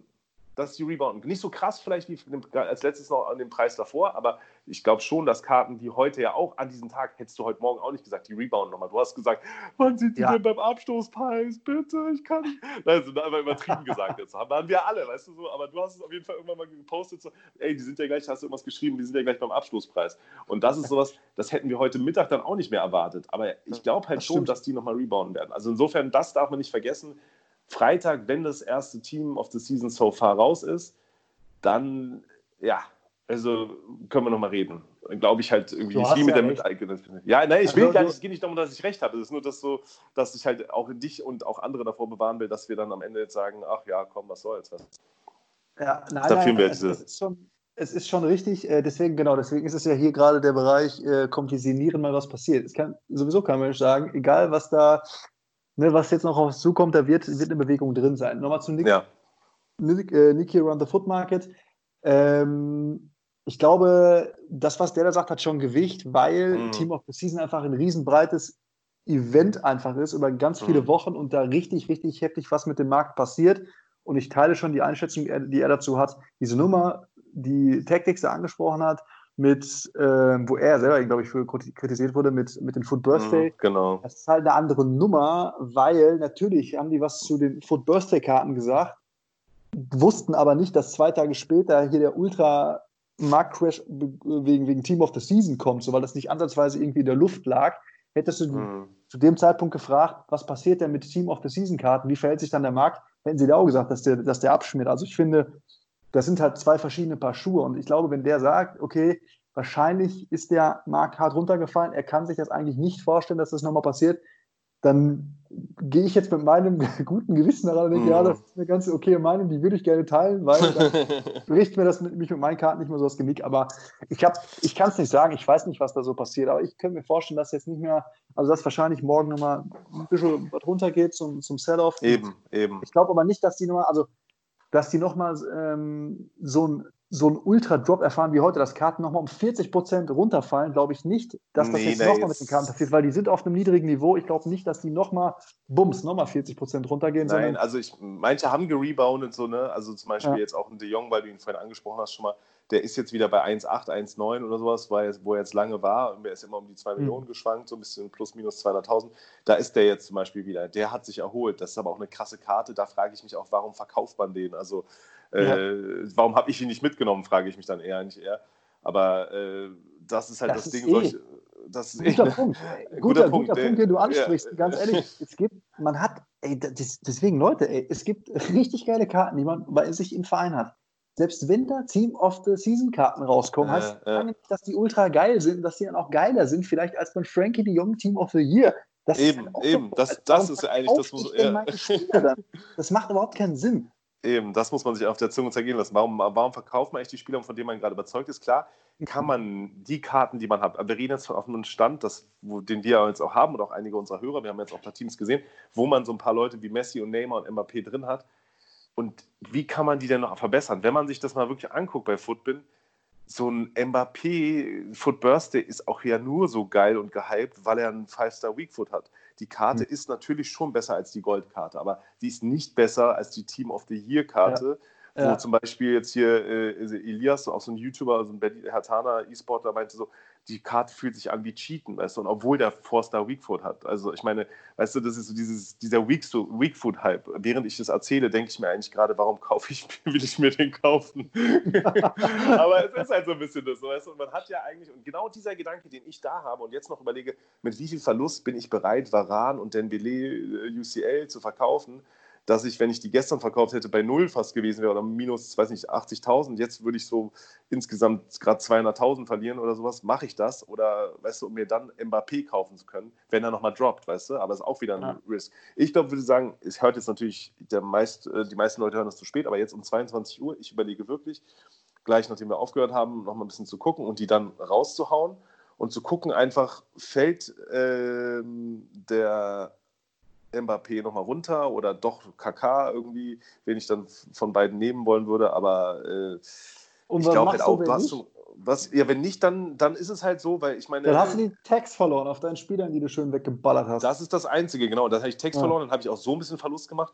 dass die rebounden. Nicht so krass vielleicht wie als letztes noch an dem Preis davor, aber ich glaube schon, dass Karten, die heute ja auch an diesem Tag, hättest du heute Morgen auch nicht gesagt, die rebounden nochmal. Du hast gesagt, wann sind die ja. denn beim Abstoßpreis? Bitte, ich kann nicht. Also, wir übertrieben gesagt jetzt. Haben wir alle, weißt du so, aber du hast es auf jeden Fall irgendwann mal gepostet, so, ey, die sind ja gleich, hast du irgendwas geschrieben, die sind ja gleich beim Abstoßpreis. Und das ist sowas, das hätten wir heute Mittag dann auch nicht mehr erwartet. Aber ich glaube halt das schon, dass die nochmal rebounden werden. Also insofern, das darf man nicht vergessen Freitag, wenn das erste Team of the Season so far raus ist, dann, ja, also können wir nochmal reden. Glaube ich halt irgendwie viel mit ja der Miteigenheit. Ja, nein, ich will also, gar nicht, es geht nicht darum, dass ich recht habe. Es ist nur das so, dass ich halt auch dich und auch andere davor bewahren will, dass wir dann am Ende jetzt sagen, ach ja, komm, was soll's. Ja, nein, nein, es, es, ist schon, es ist schon richtig, äh, deswegen, genau, deswegen ist es ja hier gerade der Bereich, äh, kommt mal was passiert. Es kann sowieso kein Mensch sagen, egal was da ne, was jetzt noch auf uns zukommt, da wird, wird eine Bewegung drin sein. Nochmal zu Nick, ja. Nick, äh, Nicky around the Foot Market. Ähm, ich glaube, das, was der da sagt, hat schon Gewicht, weil mhm. Team of the Season einfach ein riesenbreites Event einfach ist, über ganz viele mhm. Wochen und da richtig, richtig heftig was mit dem Markt passiert. Und ich teile schon die Einschätzung, die er dazu hat. Diese Nummer, die Tactics da angesprochen hat, mit, äh, wo er selber, glaube ich, für kritisiert wurde, mit, mit den Foot Birthday. Mhm, genau. Das ist halt eine andere Nummer, weil natürlich haben die was zu den Foot Birthday-Karten gesagt, wussten aber nicht, dass zwei Tage später hier der Ultra Marktcrash wegen, wegen Team of the Season kommt, so weil das nicht ansatzweise irgendwie in der Luft lag. Hättest du mhm. zu dem Zeitpunkt gefragt, was passiert denn mit Team of the Season Karten? Wie verhält sich dann der Markt? Hätten sie da auch gesagt, dass der, dass der abschmiert. Also ich finde, das sind halt zwei verschiedene Paar Schuhe. Und ich glaube, wenn der sagt, okay, wahrscheinlich ist der Markt hart runtergefallen, er kann sich das eigentlich nicht vorstellen, dass das nochmal passiert, dann gehe ich jetzt mit meinem guten Gewissen daran und denke, mm. ja, das ist eine ganz okay Meinung, die würde ich gerne teilen, weil dann bricht mir das mit, mich mit meinen Karten nicht mehr so das Genick. Aber ich, ich kann es nicht sagen, ich weiß nicht, was da so passiert, aber ich könnte mir vorstellen, dass jetzt nicht mehr, also dass wahrscheinlich morgen nochmal ein bisschen was runtergeht zum, zum Sell-Off. Eben, eben. Ich glaube aber nicht, dass die nochmal, also dass die nochmal ähm, so ein so ein Ultra-Drop erfahren wie heute, dass Karten nochmal um 40 Prozent runterfallen, glaube ich nicht, dass das nee, jetzt nochmal mit den Karten passiert, weil die sind auf einem niedrigen Niveau. Ich glaube nicht, dass die nochmal, bums, nochmal 40 Prozent runtergehen. Nein, also ich, manche haben gereboundet, so, ne? Also zum Beispiel ja. jetzt auch ein De Jong, weil du ihn vorhin angesprochen hast, schon mal, der ist jetzt wieder bei 1,8, 1,9 oder sowas, weil, wo er jetzt lange war. Und er ist immer um die 2 mhm. Millionen geschwankt, so ein bisschen plus minus 200.000. Da ist der jetzt zum Beispiel wieder. Der hat sich erholt. Das ist aber auch eine krasse Karte. Da frage ich mich auch, warum verkauft man den? Also, äh, ja. warum habe ich ihn nicht mitgenommen, frage ich mich dann eher, nicht eher. Aber äh, das ist halt das, das Ding. Eh. Solche, das ist guter eh, Punkt. Guter, guter, Punkt, guter Punkt, den du ansprichst. Ja. Ganz ehrlich, es gibt, man hat, ey, das, deswegen Leute, ey, es gibt richtig geile Karten, die man bei sich im Verein hat selbst wenn da Team of the Season Karten rauskommen, äh, heißt äh. nicht, dass die ultra geil sind, dass die dann auch geiler sind, vielleicht als beim Frankie de Jong Team of the Year. Das eben, eben, so, das, das ist eigentlich das, muss, ja. Das macht überhaupt keinen Sinn. Eben, das muss man sich auf der Zunge zergehen lassen. Warum, warum verkauft man eigentlich die Spieler, von denen man gerade überzeugt ist? Klar, kann man die Karten, die man hat, wir reden jetzt auf einem Stand, das, wo, den wir jetzt auch haben und auch einige unserer Hörer, wir haben jetzt auch ein paar Teams gesehen, wo man so ein paar Leute wie Messi und Neymar und Mbappé drin hat, und wie kann man die denn noch verbessern? Wenn man sich das mal wirklich anguckt bei Footbin, so ein Mbappé Foot Birthday ist auch ja nur so geil und gehypt, weil er einen Five-Star Weakfoot hat. Die Karte mhm. ist natürlich schon besser als die Goldkarte, aber die ist nicht besser als die Team of the Year Karte. Ja. Ja. Wo zum Beispiel jetzt hier äh, Elias, auch so ein YouTuber, also ein Hertaner E-Sportler, meinte so, die Karte fühlt sich an wie Cheaten, weißt du, und obwohl der Four-Star Weakfoot hat. Also ich meine, weißt du, das ist so dieses, dieser Weakfoot-Hype. Während ich das erzähle, denke ich mir eigentlich gerade, warum kaufe ich, will ich mir den kaufen? Aber es ist halt so ein bisschen das, weißt du, und man hat ja eigentlich, und genau dieser Gedanke, den ich da habe und jetzt noch überlege, mit wie viel Verlust bin ich bereit, Varan und Dembele äh, UCL zu verkaufen, dass ich, wenn ich die gestern verkauft hätte, bei null fast gewesen wäre oder minus, weiß nicht, 80.000. Jetzt würde ich so insgesamt gerade 200.000 verlieren oder sowas. Mache ich das? Oder, weißt du, um mir dann Mbappé kaufen zu können, wenn er nochmal droppt, weißt du? Aber es ist auch wieder ein ja. Risk. Ich glaube, würde sagen, es hört jetzt natürlich, der meist, äh, die meisten Leute hören das zu spät, aber jetzt um 22 Uhr, ich überlege wirklich, gleich nachdem wir aufgehört haben, nochmal ein bisschen zu gucken und die dann rauszuhauen und zu gucken, einfach fällt äh, der Mbappé nochmal runter oder doch KK irgendwie, wen ich dann von beiden nehmen wollen würde. Aber äh, ich glaube halt auch, du hast du, was, ja, wenn nicht, dann, dann ist es halt so, weil ich meine. Dann hast du die Tags verloren auf deinen Spielern, die du schön weggeballert hast. Das ist das Einzige, genau. Dann habe ich Tags ja. verloren, dann habe ich auch so ein bisschen Verlust gemacht.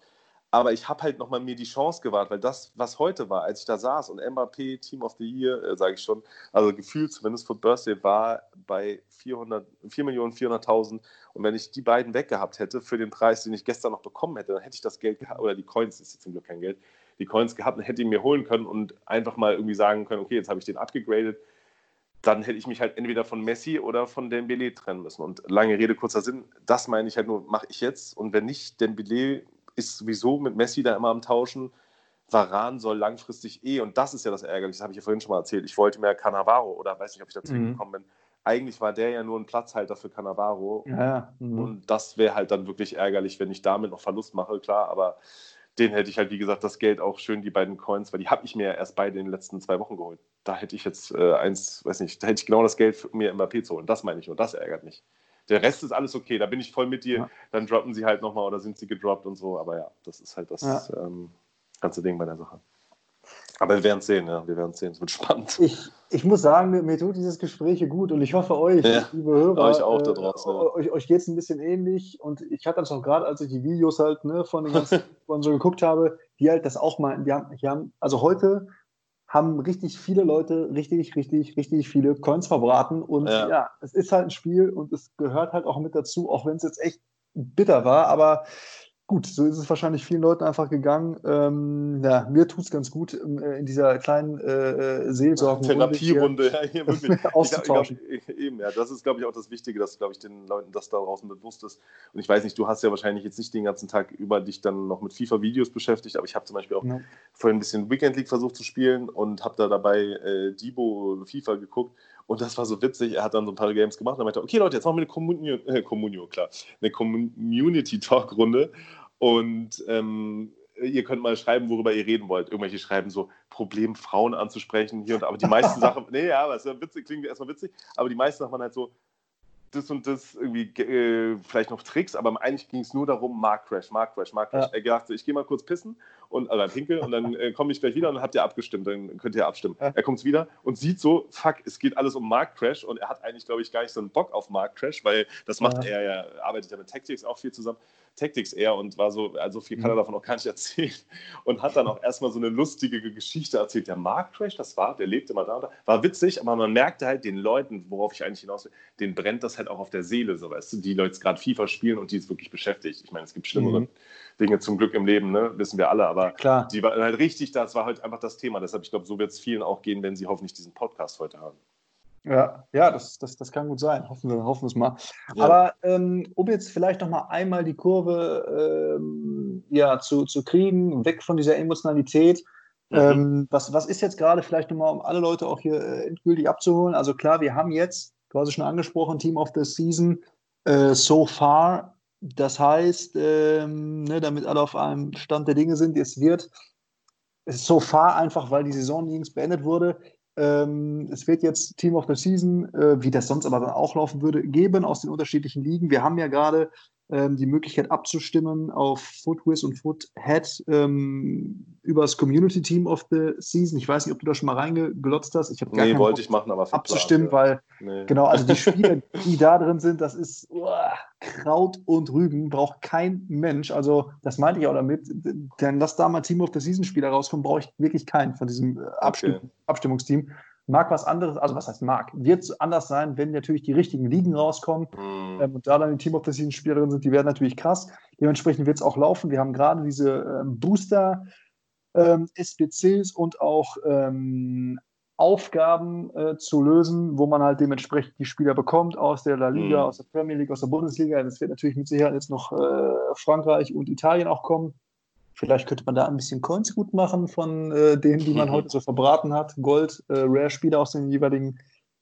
Aber ich habe halt nochmal mir die Chance gewahrt, weil das, was heute war, als ich da saß und Mbappé Team of the Year, äh, sage ich schon, also gefühlt zumindest für Birthday war bei 4.400.000 und wenn ich die beiden weggehabt hätte für den Preis, den ich gestern noch bekommen hätte, dann hätte ich das Geld gehabt, oder die Coins, ist jetzt zum Glück kein Geld, die Coins gehabt und hätte ihn mir holen können und einfach mal irgendwie sagen können, okay, jetzt habe ich den abgegradet, dann hätte ich mich halt entweder von Messi oder von Dembele trennen müssen. Und lange Rede, kurzer Sinn, das meine ich halt nur, mache ich jetzt. Und wenn nicht, Dembele ist sowieso mit Messi da immer am Tauschen. Varan soll langfristig eh, und das ist ja das Ärgerliche, das habe ich ja vorhin schon mal erzählt, ich wollte mehr Cannavaro oder weiß nicht, ob ich dazu mhm. gekommen bin. Eigentlich war der ja nur ein Platzhalter für Cannavaro. Ja, mhm. Und das wäre halt dann wirklich ärgerlich, wenn ich damit noch Verlust mache, klar, aber den hätte ich halt, wie gesagt, das Geld auch schön, die beiden Coins, weil die habe ich mir ja erst beide in den letzten zwei Wochen geholt. Da hätte ich jetzt äh, eins, weiß nicht, da hätte ich genau das Geld für mir Mbappé zu holen. Das meine ich und das ärgert mich. Der Rest ist alles okay, da bin ich voll mit dir. Ja. Dann droppen sie halt nochmal oder sind sie gedroppt und so. Aber ja, das ist halt das ja. ähm, ganze Ding bei der Sache. Aber wir werden es sehen, ja. Wir werden es sehen. Es wird spannend. Ich, ich muss sagen, mir, mir tut dieses Gespräch gut und ich hoffe euch, ja, liebe Hörer, euch auch da draußen. Äh, euch, euch geht es ein bisschen ähnlich und ich hatte das auch gerade, als ich die Videos halt ne, von den ganzen von so geguckt habe, die halt das auch meinten. Die haben, die haben, also heute haben richtig viele Leute richtig, richtig, richtig viele Coins verbraten. Und ja. ja. es ist halt ein Spiel und es gehört halt auch mit dazu, auch wenn es jetzt echt bitter war. Aber gut, so ist es wahrscheinlich vielen Leuten einfach gegangen. Ähm, ja, mir tut es ganz gut, ähm, äh, in dieser kleinen äh, äh Seelsorgen Therapierunde ja, hier wirklich auszutauschen. Ich glaub, eben, ja, das ist, glaube ich, auch das Wichtige, dass, glaube ich, den Leuten das da draußen bewusst ist. Und ich weiß nicht, du hast ja wahrscheinlich jetzt nicht den ganzen Tag über dich dann noch mit FIFA-Videos beschäftigt, aber ich habe zum Beispiel auch ja. vorhin ein bisschen Weekend League versucht zu spielen und habe da dabei äh, Debo FIFA geguckt und das war so witzig. Er hat dann so ein paar Games gemacht und meinte, okay Leute, jetzt machen wir eine Communio, äh, Communio klar, eine Community Talk Runde und ähm, ihr könnt mal schreiben, worüber ihr reden wollt. Irgendwelche schreiben so, Problem Frauen anzusprechen hier und aber die meisten Sachen, nee, ja, aber es ist witzig, klingt erstmal witzig, aber die meisten Sachen waren halt so, das und das irgendwie, äh, vielleicht noch Tricks, aber eigentlich ging es nur darum, Mark Crash, Mark Crash, Mark Crash. Ja. Er dachte, ich gehe mal kurz pissen und also pinkel und dann äh, komme ich gleich wieder und dann habt ihr abgestimmt, dann könnt ihr abstimmen. Ja. Er kommt wieder und sieht so, fuck, es geht alles um Mark Crash und er hat eigentlich, glaube ich, gar nicht so einen Bock auf Mark Crash, weil das macht ja. er ja, arbeitet ja mit Tactics auch viel zusammen. Tactics eher und war so, also viel kann er mhm. davon auch gar nicht erzählen. Und hat dann auch erstmal so eine lustige Geschichte erzählt. Der Mark Crash, das war, der lebte mal da und da. War witzig, aber man merkte halt den Leuten, worauf ich eigentlich hinaus will, den brennt das halt auch auf der Seele, so weißt du, die Leute gerade FIFA spielen und die ist wirklich beschäftigt. Ich meine, es gibt schlimmere mhm. Dinge zum Glück im Leben, ne? wissen wir alle, aber Klar. die war halt richtig, das war halt einfach das Thema. Deshalb, ich glaube, so wird es vielen auch gehen, wenn sie hoffentlich diesen Podcast heute haben. Ja, ja das, das, das kann gut sein. Hoffen wir, hoffen wir es mal. Ja. Aber ähm, um jetzt vielleicht noch mal einmal die Kurve ähm, ja, zu, zu kriegen, weg von dieser Emotionalität. Mhm. Ähm, was, was ist jetzt gerade vielleicht nochmal, um alle Leute auch hier äh, endgültig abzuholen? Also klar, wir haben jetzt, quasi schon angesprochen, Team of the Season äh, so far. Das heißt, ähm, ne, damit alle auf einem Stand der Dinge sind, es wird so far einfach, weil die Saison links beendet wurde, ähm, es wird jetzt Team of the Season, äh, wie das sonst aber dann auch laufen würde, geben aus den unterschiedlichen Ligen. Wir haben ja gerade ähm, die Möglichkeit abzustimmen auf Footwiz und Foothead ähm, über das Community Team of the Season. Ich weiß nicht, ob du da schon mal reingelotzt hast. Ich habe gar nee, wollte ich machen, aber abzustimmen, ja. weil nee. genau, also die Spieler, die da drin sind, das ist oh, Kraut und Rüben, braucht kein Mensch. Also, das meinte ich auch damit. Denn lass da mal Team of the Season Spieler rauskommen, brauche ich wirklich keinen von diesem äh, Abstimm okay. Abstimmungsteam. Mag was anderes, also was heißt mag? Wird anders sein, wenn natürlich die richtigen Ligen rauskommen mm. ähm, und da dann die Team of the Season Spieler drin sind, die werden natürlich krass. Dementsprechend wird es auch laufen. Wir haben gerade diese ähm, Booster ähm, SPCs und auch ähm, Aufgaben äh, zu lösen, wo man halt dementsprechend die Spieler bekommt aus der La Liga, mhm. aus der Premier League, aus der Bundesliga. Das wird natürlich mit Sicherheit jetzt noch äh, Frankreich und Italien auch kommen. Vielleicht könnte man da ein bisschen Coins gut machen von äh, denen, die man mhm. heute so verbraten hat. Gold, äh, Rare-Spieler aus den jeweiligen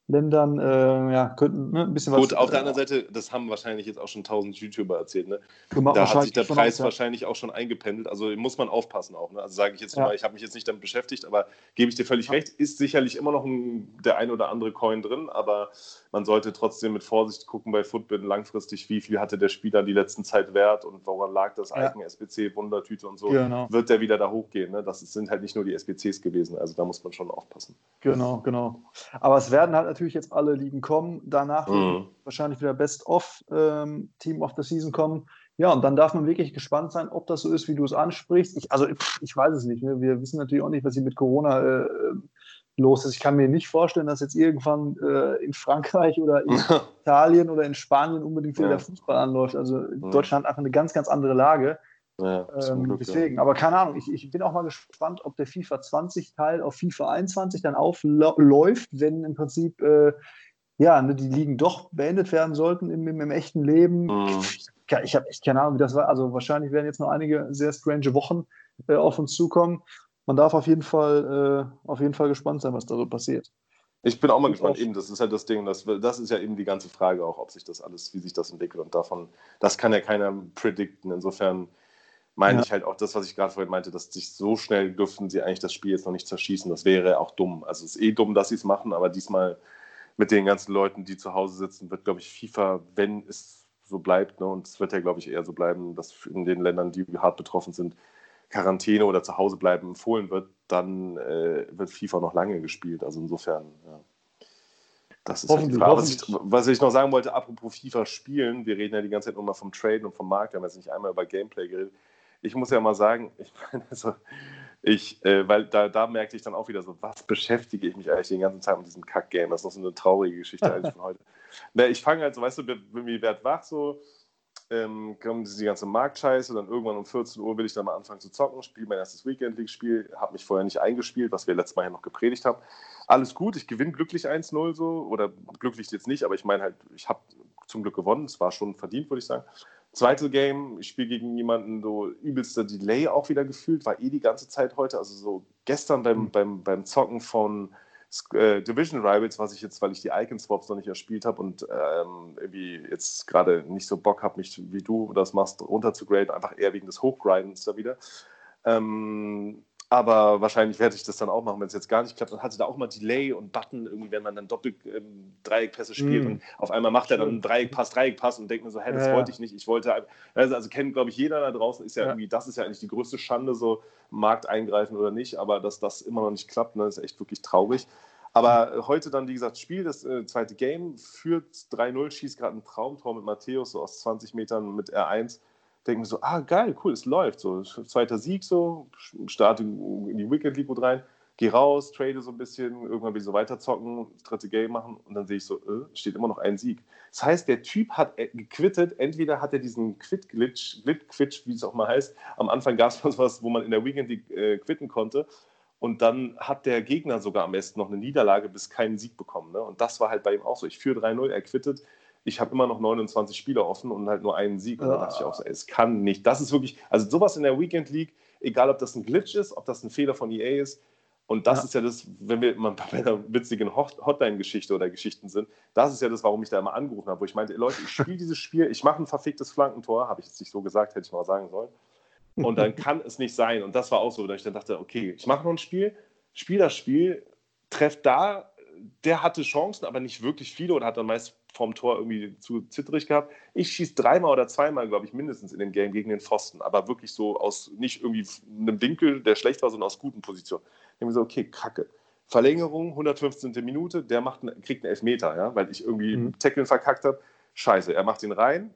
Ländern äh, ja, könnten ne, ein bisschen was. Gut, auf der anderen Seite, das haben wahrscheinlich jetzt auch schon tausend YouTuber erzählt. Ne? Da hat sich der Preis auch, wahrscheinlich ja. auch schon eingependelt. Also muss man aufpassen auch. Ne? Also sage ich jetzt ja. mal, ich habe mich jetzt nicht damit beschäftigt, aber gebe ich dir völlig recht, ist sicherlich immer noch ein, der ein oder andere Coin drin, aber man sollte trotzdem mit Vorsicht gucken bei Footbin langfristig, wie viel hatte der Spieler die letzten Zeit wert und woran lag das Icon, SBC, Wundertüte und so. Genau. Wird der wieder da hochgehen? Ne? Das sind halt nicht nur die SBCs gewesen. Also da muss man schon aufpassen. Genau, genau. Aber es werden halt natürlich jetzt alle Ligen kommen. Danach mhm. wahrscheinlich wieder Best-of ähm, Team of the Season kommen. Ja, und dann darf man wirklich gespannt sein, ob das so ist, wie du es ansprichst. Ich, also ich weiß es nicht. Ne? Wir wissen natürlich auch nicht, was hier mit Corona äh, los ist. Ich kann mir nicht vorstellen, dass jetzt irgendwann äh, in Frankreich oder in Italien oder in Spanien unbedingt wieder ja. der Fußball anläuft. Also ja. Deutschland hat einfach eine ganz, ganz andere Lage. Ja, ähm, Glück, deswegen, ja. aber keine Ahnung, ich, ich, bin auch mal gespannt, ob der FIFA 20 Teil auf FIFA 21 dann aufläuft, wenn im Prinzip äh, ja, ne, die Ligen doch beendet werden sollten im, im, im echten Leben. Mhm. Ich, habe echt keine Ahnung, wie das war. Also wahrscheinlich werden jetzt noch einige sehr strange Wochen äh, auf uns zukommen. Man darf auf jeden Fall, äh, auf jeden Fall gespannt sein, was da so passiert. Ich bin auch mal gespannt. Eben, das ist halt das Ding. Das, das ist ja eben die ganze Frage auch, ob sich das alles, wie sich das entwickelt. Und davon, das kann ja keiner predikten. Insofern meine ja. ich halt auch das, was ich gerade vorhin meinte, dass sich so schnell dürften sie eigentlich das Spiel jetzt noch nicht zerschießen. Das wäre auch dumm. Also es ist eh dumm, dass sie es machen, aber diesmal mit den ganzen Leuten, die zu Hause sitzen, wird, glaube ich, FIFA, wenn es so bleibt, ne, und es wird ja, glaube ich, eher so bleiben, dass in den Ländern, die hart betroffen sind, Quarantäne oder zu Hause bleiben empfohlen wird, dann äh, wird FIFA noch lange gespielt. Also insofern, ja. Das ist halt die Frage. Was ich, was ich, noch sagen wollte, apropos FIFA spielen, wir reden ja die ganze Zeit nur mal vom Trade und vom Markt, wir haben jetzt nicht einmal über Gameplay geredet ich muss ja mal sagen, ich meine, also ich, äh, weil da, da merkte ich dann auch wieder so, was beschäftige ich mich eigentlich den ganzen Tag mit diesem Kack-Game? Das ist noch so eine traurige Geschichte eigentlich von heute. Na, ich fange halt so, weißt du, mir wert wach so, ähm, kommt die ganze Marktscheiße, dann irgendwann um 14 Uhr will ich dann mal anfangen zu zocken, spiele mein erstes Weekend League-Spiel, habe mich vorher nicht eingespielt, was wir letztes Mal ja noch gepredigt haben. Alles gut, ich gewinne glücklich 1-0 so, oder glücklich jetzt nicht, aber ich meine halt, ich habe zum Glück gewonnen, es war schon verdient, würde ich sagen. Zweite Game, ich spiele gegen jemanden, so übelster Delay auch wieder gefühlt, war eh die ganze Zeit heute. Also so gestern beim, mhm. beim, beim Zocken von äh, Division Rivals, was ich jetzt, weil ich die Icon Swaps noch nicht erspielt habe und ähm, irgendwie jetzt gerade nicht so Bock habe, mich wie du das machst, runterzugraden, einfach eher wegen des Hochgrindens da wieder. Ähm, aber wahrscheinlich werde ich das dann auch machen, wenn es jetzt gar nicht klappt. Dann hatte da auch mal Delay und Button, irgendwie, wenn man dann Doppel-Dreieckpässe ähm, spielt mm. und auf einmal macht er dann einen Dreieckpass, Dreieckpass und denkt mir so, hä, das ja, wollte ich nicht. Ich wollte, also, also kennt, glaube ich, jeder da draußen, ist ja, ja, irgendwie, das ist ja eigentlich die größte Schande, so Markt eingreifen oder nicht, aber dass das immer noch nicht klappt, ne, ist echt wirklich traurig. Aber heute dann, wie gesagt, Spiel, das äh, zweite Game, führt 3-0, schießt gerade ein Traumtor mit Matthäus, so aus 20 Metern mit R1 denke mir so, ah, geil, cool, es läuft. So, zweiter Sieg so, starte in die Weekend League rein, gehe raus, trade so ein bisschen, irgendwann will ich so weiter zocken, dritte Game machen und dann sehe ich so, äh, steht immer noch ein Sieg. Das heißt, der Typ hat äh, gequittet, entweder hat er diesen Quit-Glitch, Glitch, wie es auch mal heißt, am Anfang gab es was, wo man in der Weekend League äh, quitten konnte und dann hat der Gegner sogar am besten noch eine Niederlage bis keinen Sieg bekommen. Ne? Und das war halt bei ihm auch so. Ich führe 3-0, er quittet ich habe immer noch 29 Spieler offen und halt nur einen Sieg. Und da dachte ich auch so, es kann nicht. Das ist wirklich, also sowas in der Weekend League, egal ob das ein Glitch ist, ob das ein Fehler von EA ist. Und das ja. ist ja das, wenn wir mal bei einer witzigen Hotline-Geschichte oder Geschichten sind, das ist ja das, warum ich da immer angerufen habe, wo ich meinte, Leute, ich spiele dieses Spiel, ich mache ein verficktes Flankentor, habe ich jetzt nicht so gesagt, hätte ich mal sagen sollen. Und dann kann es nicht sein. Und das war auch so, dass ich dann dachte, okay, ich mache noch ein Spiel, spiele das Spiel, treffe da, der hatte Chancen, aber nicht wirklich viele und hat dann meist vom Tor irgendwie zu zittrig gehabt. Ich schieße dreimal oder zweimal, glaube ich, mindestens in dem Game gegen den Pfosten, aber wirklich so aus nicht irgendwie einem Winkel, der schlecht war, sondern aus guten Positionen. Ich denke mir so, okay, kacke. Verlängerung, 115. Minute, der macht einen, kriegt einen Elfmeter, ja, weil ich irgendwie mhm. Tackle verkackt habe. Scheiße, er macht ihn rein.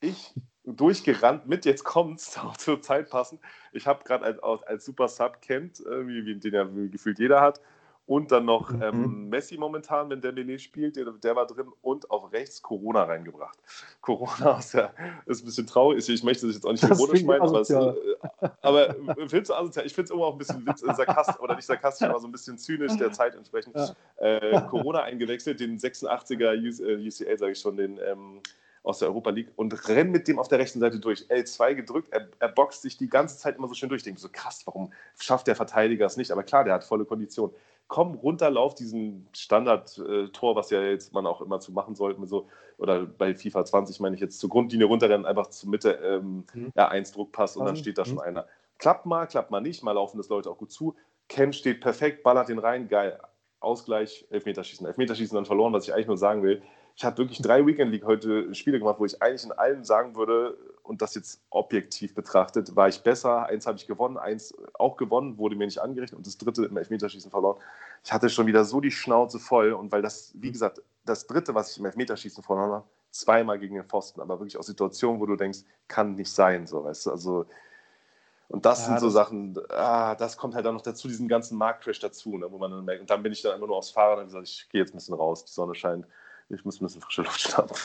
ich durchgerannt mit, jetzt kommt's, auch zur Zeit passend. Ich habe gerade als, als Super Sub kennt, wie, den ja gefühlt jeder hat, und dann noch mhm. ähm, Messi momentan, wenn Dembele spielt, der, der, war drin und auf rechts Corona reingebracht. Corona ist, ja, ist ein bisschen traurig. Ich möchte das jetzt auch nicht ironisch meinen, aber, äh, aber findest du asozial? Ich finde es immer auch ein bisschen witz, äh, sarkastisch, oder nicht sarkastisch, aber so ein bisschen zynisch der Zeit entsprechend. Ja. Äh, Corona eingewechselt, den 86er UCL, sage ich schon, den ähm, aus der Europa League und rennt mit dem auf der rechten Seite durch. L2 gedrückt, er, er boxt sich die ganze Zeit immer so schön durch. Ich denke so, krass, warum schafft der Verteidiger es nicht? Aber klar, der hat volle Kondition komm, runter, lauf diesen Standard-Tor, was ja jetzt man auch immer zu machen sollte, so, oder bei FIFA 20 meine ich jetzt zur Grundlinie runterrennen, einfach zur Mitte ähm, mhm. ja, 1 Druckpass und dann mhm. steht da schon mhm. einer. Klappt mal, klappt mal nicht, mal laufen das Leute auch gut zu. Ken steht perfekt, ballert den rein, geil. Ausgleich, Elfmeterschießen. Elfmeterschießen dann verloren, was ich eigentlich nur sagen will. Ich habe wirklich drei Weekend League heute Spiele gemacht, wo ich eigentlich in allen sagen würde, und das jetzt objektiv betrachtet, war ich besser. Eins habe ich gewonnen, eins auch gewonnen, wurde mir nicht angerechnet und das dritte im Elfmeterschießen verloren. Ich hatte schon wieder so die Schnauze voll und weil das, wie gesagt, das dritte, was ich im Elfmeterschießen verloren habe, zweimal gegen den Pfosten, aber wirklich aus Situationen, wo du denkst, kann nicht sein, so, weißt du, also und das ja, sind so das Sachen, ah, das kommt halt dann noch dazu, diesen ganzen Marktcrash dazu, ne, wo man dann merkt, und dann bin ich dann immer nur aufs Fahrrad und gesagt, ich gehe jetzt ein bisschen raus, die Sonne scheint ich muss ein bisschen frische Luft schnappen.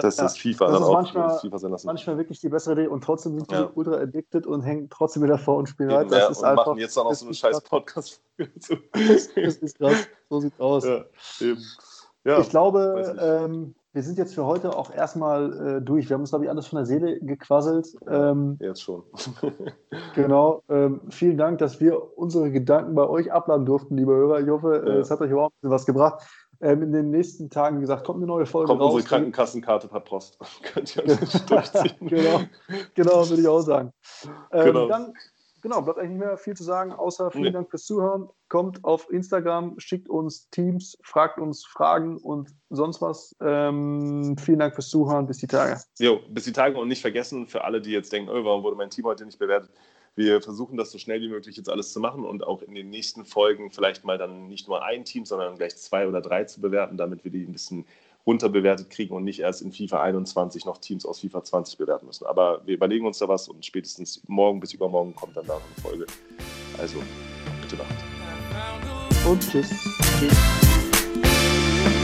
Das ja, ist FIFA das dann ist auch. Manchmal, FIFA sein lassen. manchmal wirklich die bessere Idee und trotzdem sind die ja. ultra addicted und hängen trotzdem wieder vor und spielen weiter. Das ja, ist und einfach, machen jetzt dann auch so eine scheiß podcast das ist krass, so sieht's aus. Ja, eben. Ja, ich glaube, ähm, wir sind jetzt für heute auch erstmal äh, durch. Wir haben uns, glaube ich, alles von der Seele gequasselt. Ähm, jetzt schon. genau. Ähm, vielen Dank, dass wir unsere Gedanken bei euch abladen durften, liebe Hörer. Ich hoffe, ja. es hat euch überhaupt was gebracht. Ähm, in den nächsten Tagen gesagt, kommt eine neue Folge kommt raus. Kommt unsere Krankenkassenkarte per Post. Könnt ihr uns durchziehen. genau, genau, würde ich auch sagen. Ähm, genau. Dann, genau, bleibt eigentlich nicht mehr viel zu sagen, außer vielen nee. Dank fürs Zuhören. Kommt auf Instagram, schickt uns Teams, fragt uns Fragen und sonst was. Ähm, vielen Dank fürs Zuhören. Bis die Tage. Jo, bis die Tage und nicht vergessen, für alle, die jetzt denken, oh, warum wurde mein Team heute nicht bewertet? Wir versuchen das so schnell wie möglich jetzt alles zu machen und auch in den nächsten Folgen vielleicht mal dann nicht nur ein Team, sondern gleich zwei oder drei zu bewerten, damit wir die ein bisschen runterbewertet kriegen und nicht erst in FIFA 21 noch Teams aus FIFA 20 bewerten müssen. Aber wir überlegen uns da was und spätestens morgen bis übermorgen kommt dann da eine Folge. Also bitte macht. Und tschüss. Tschüss.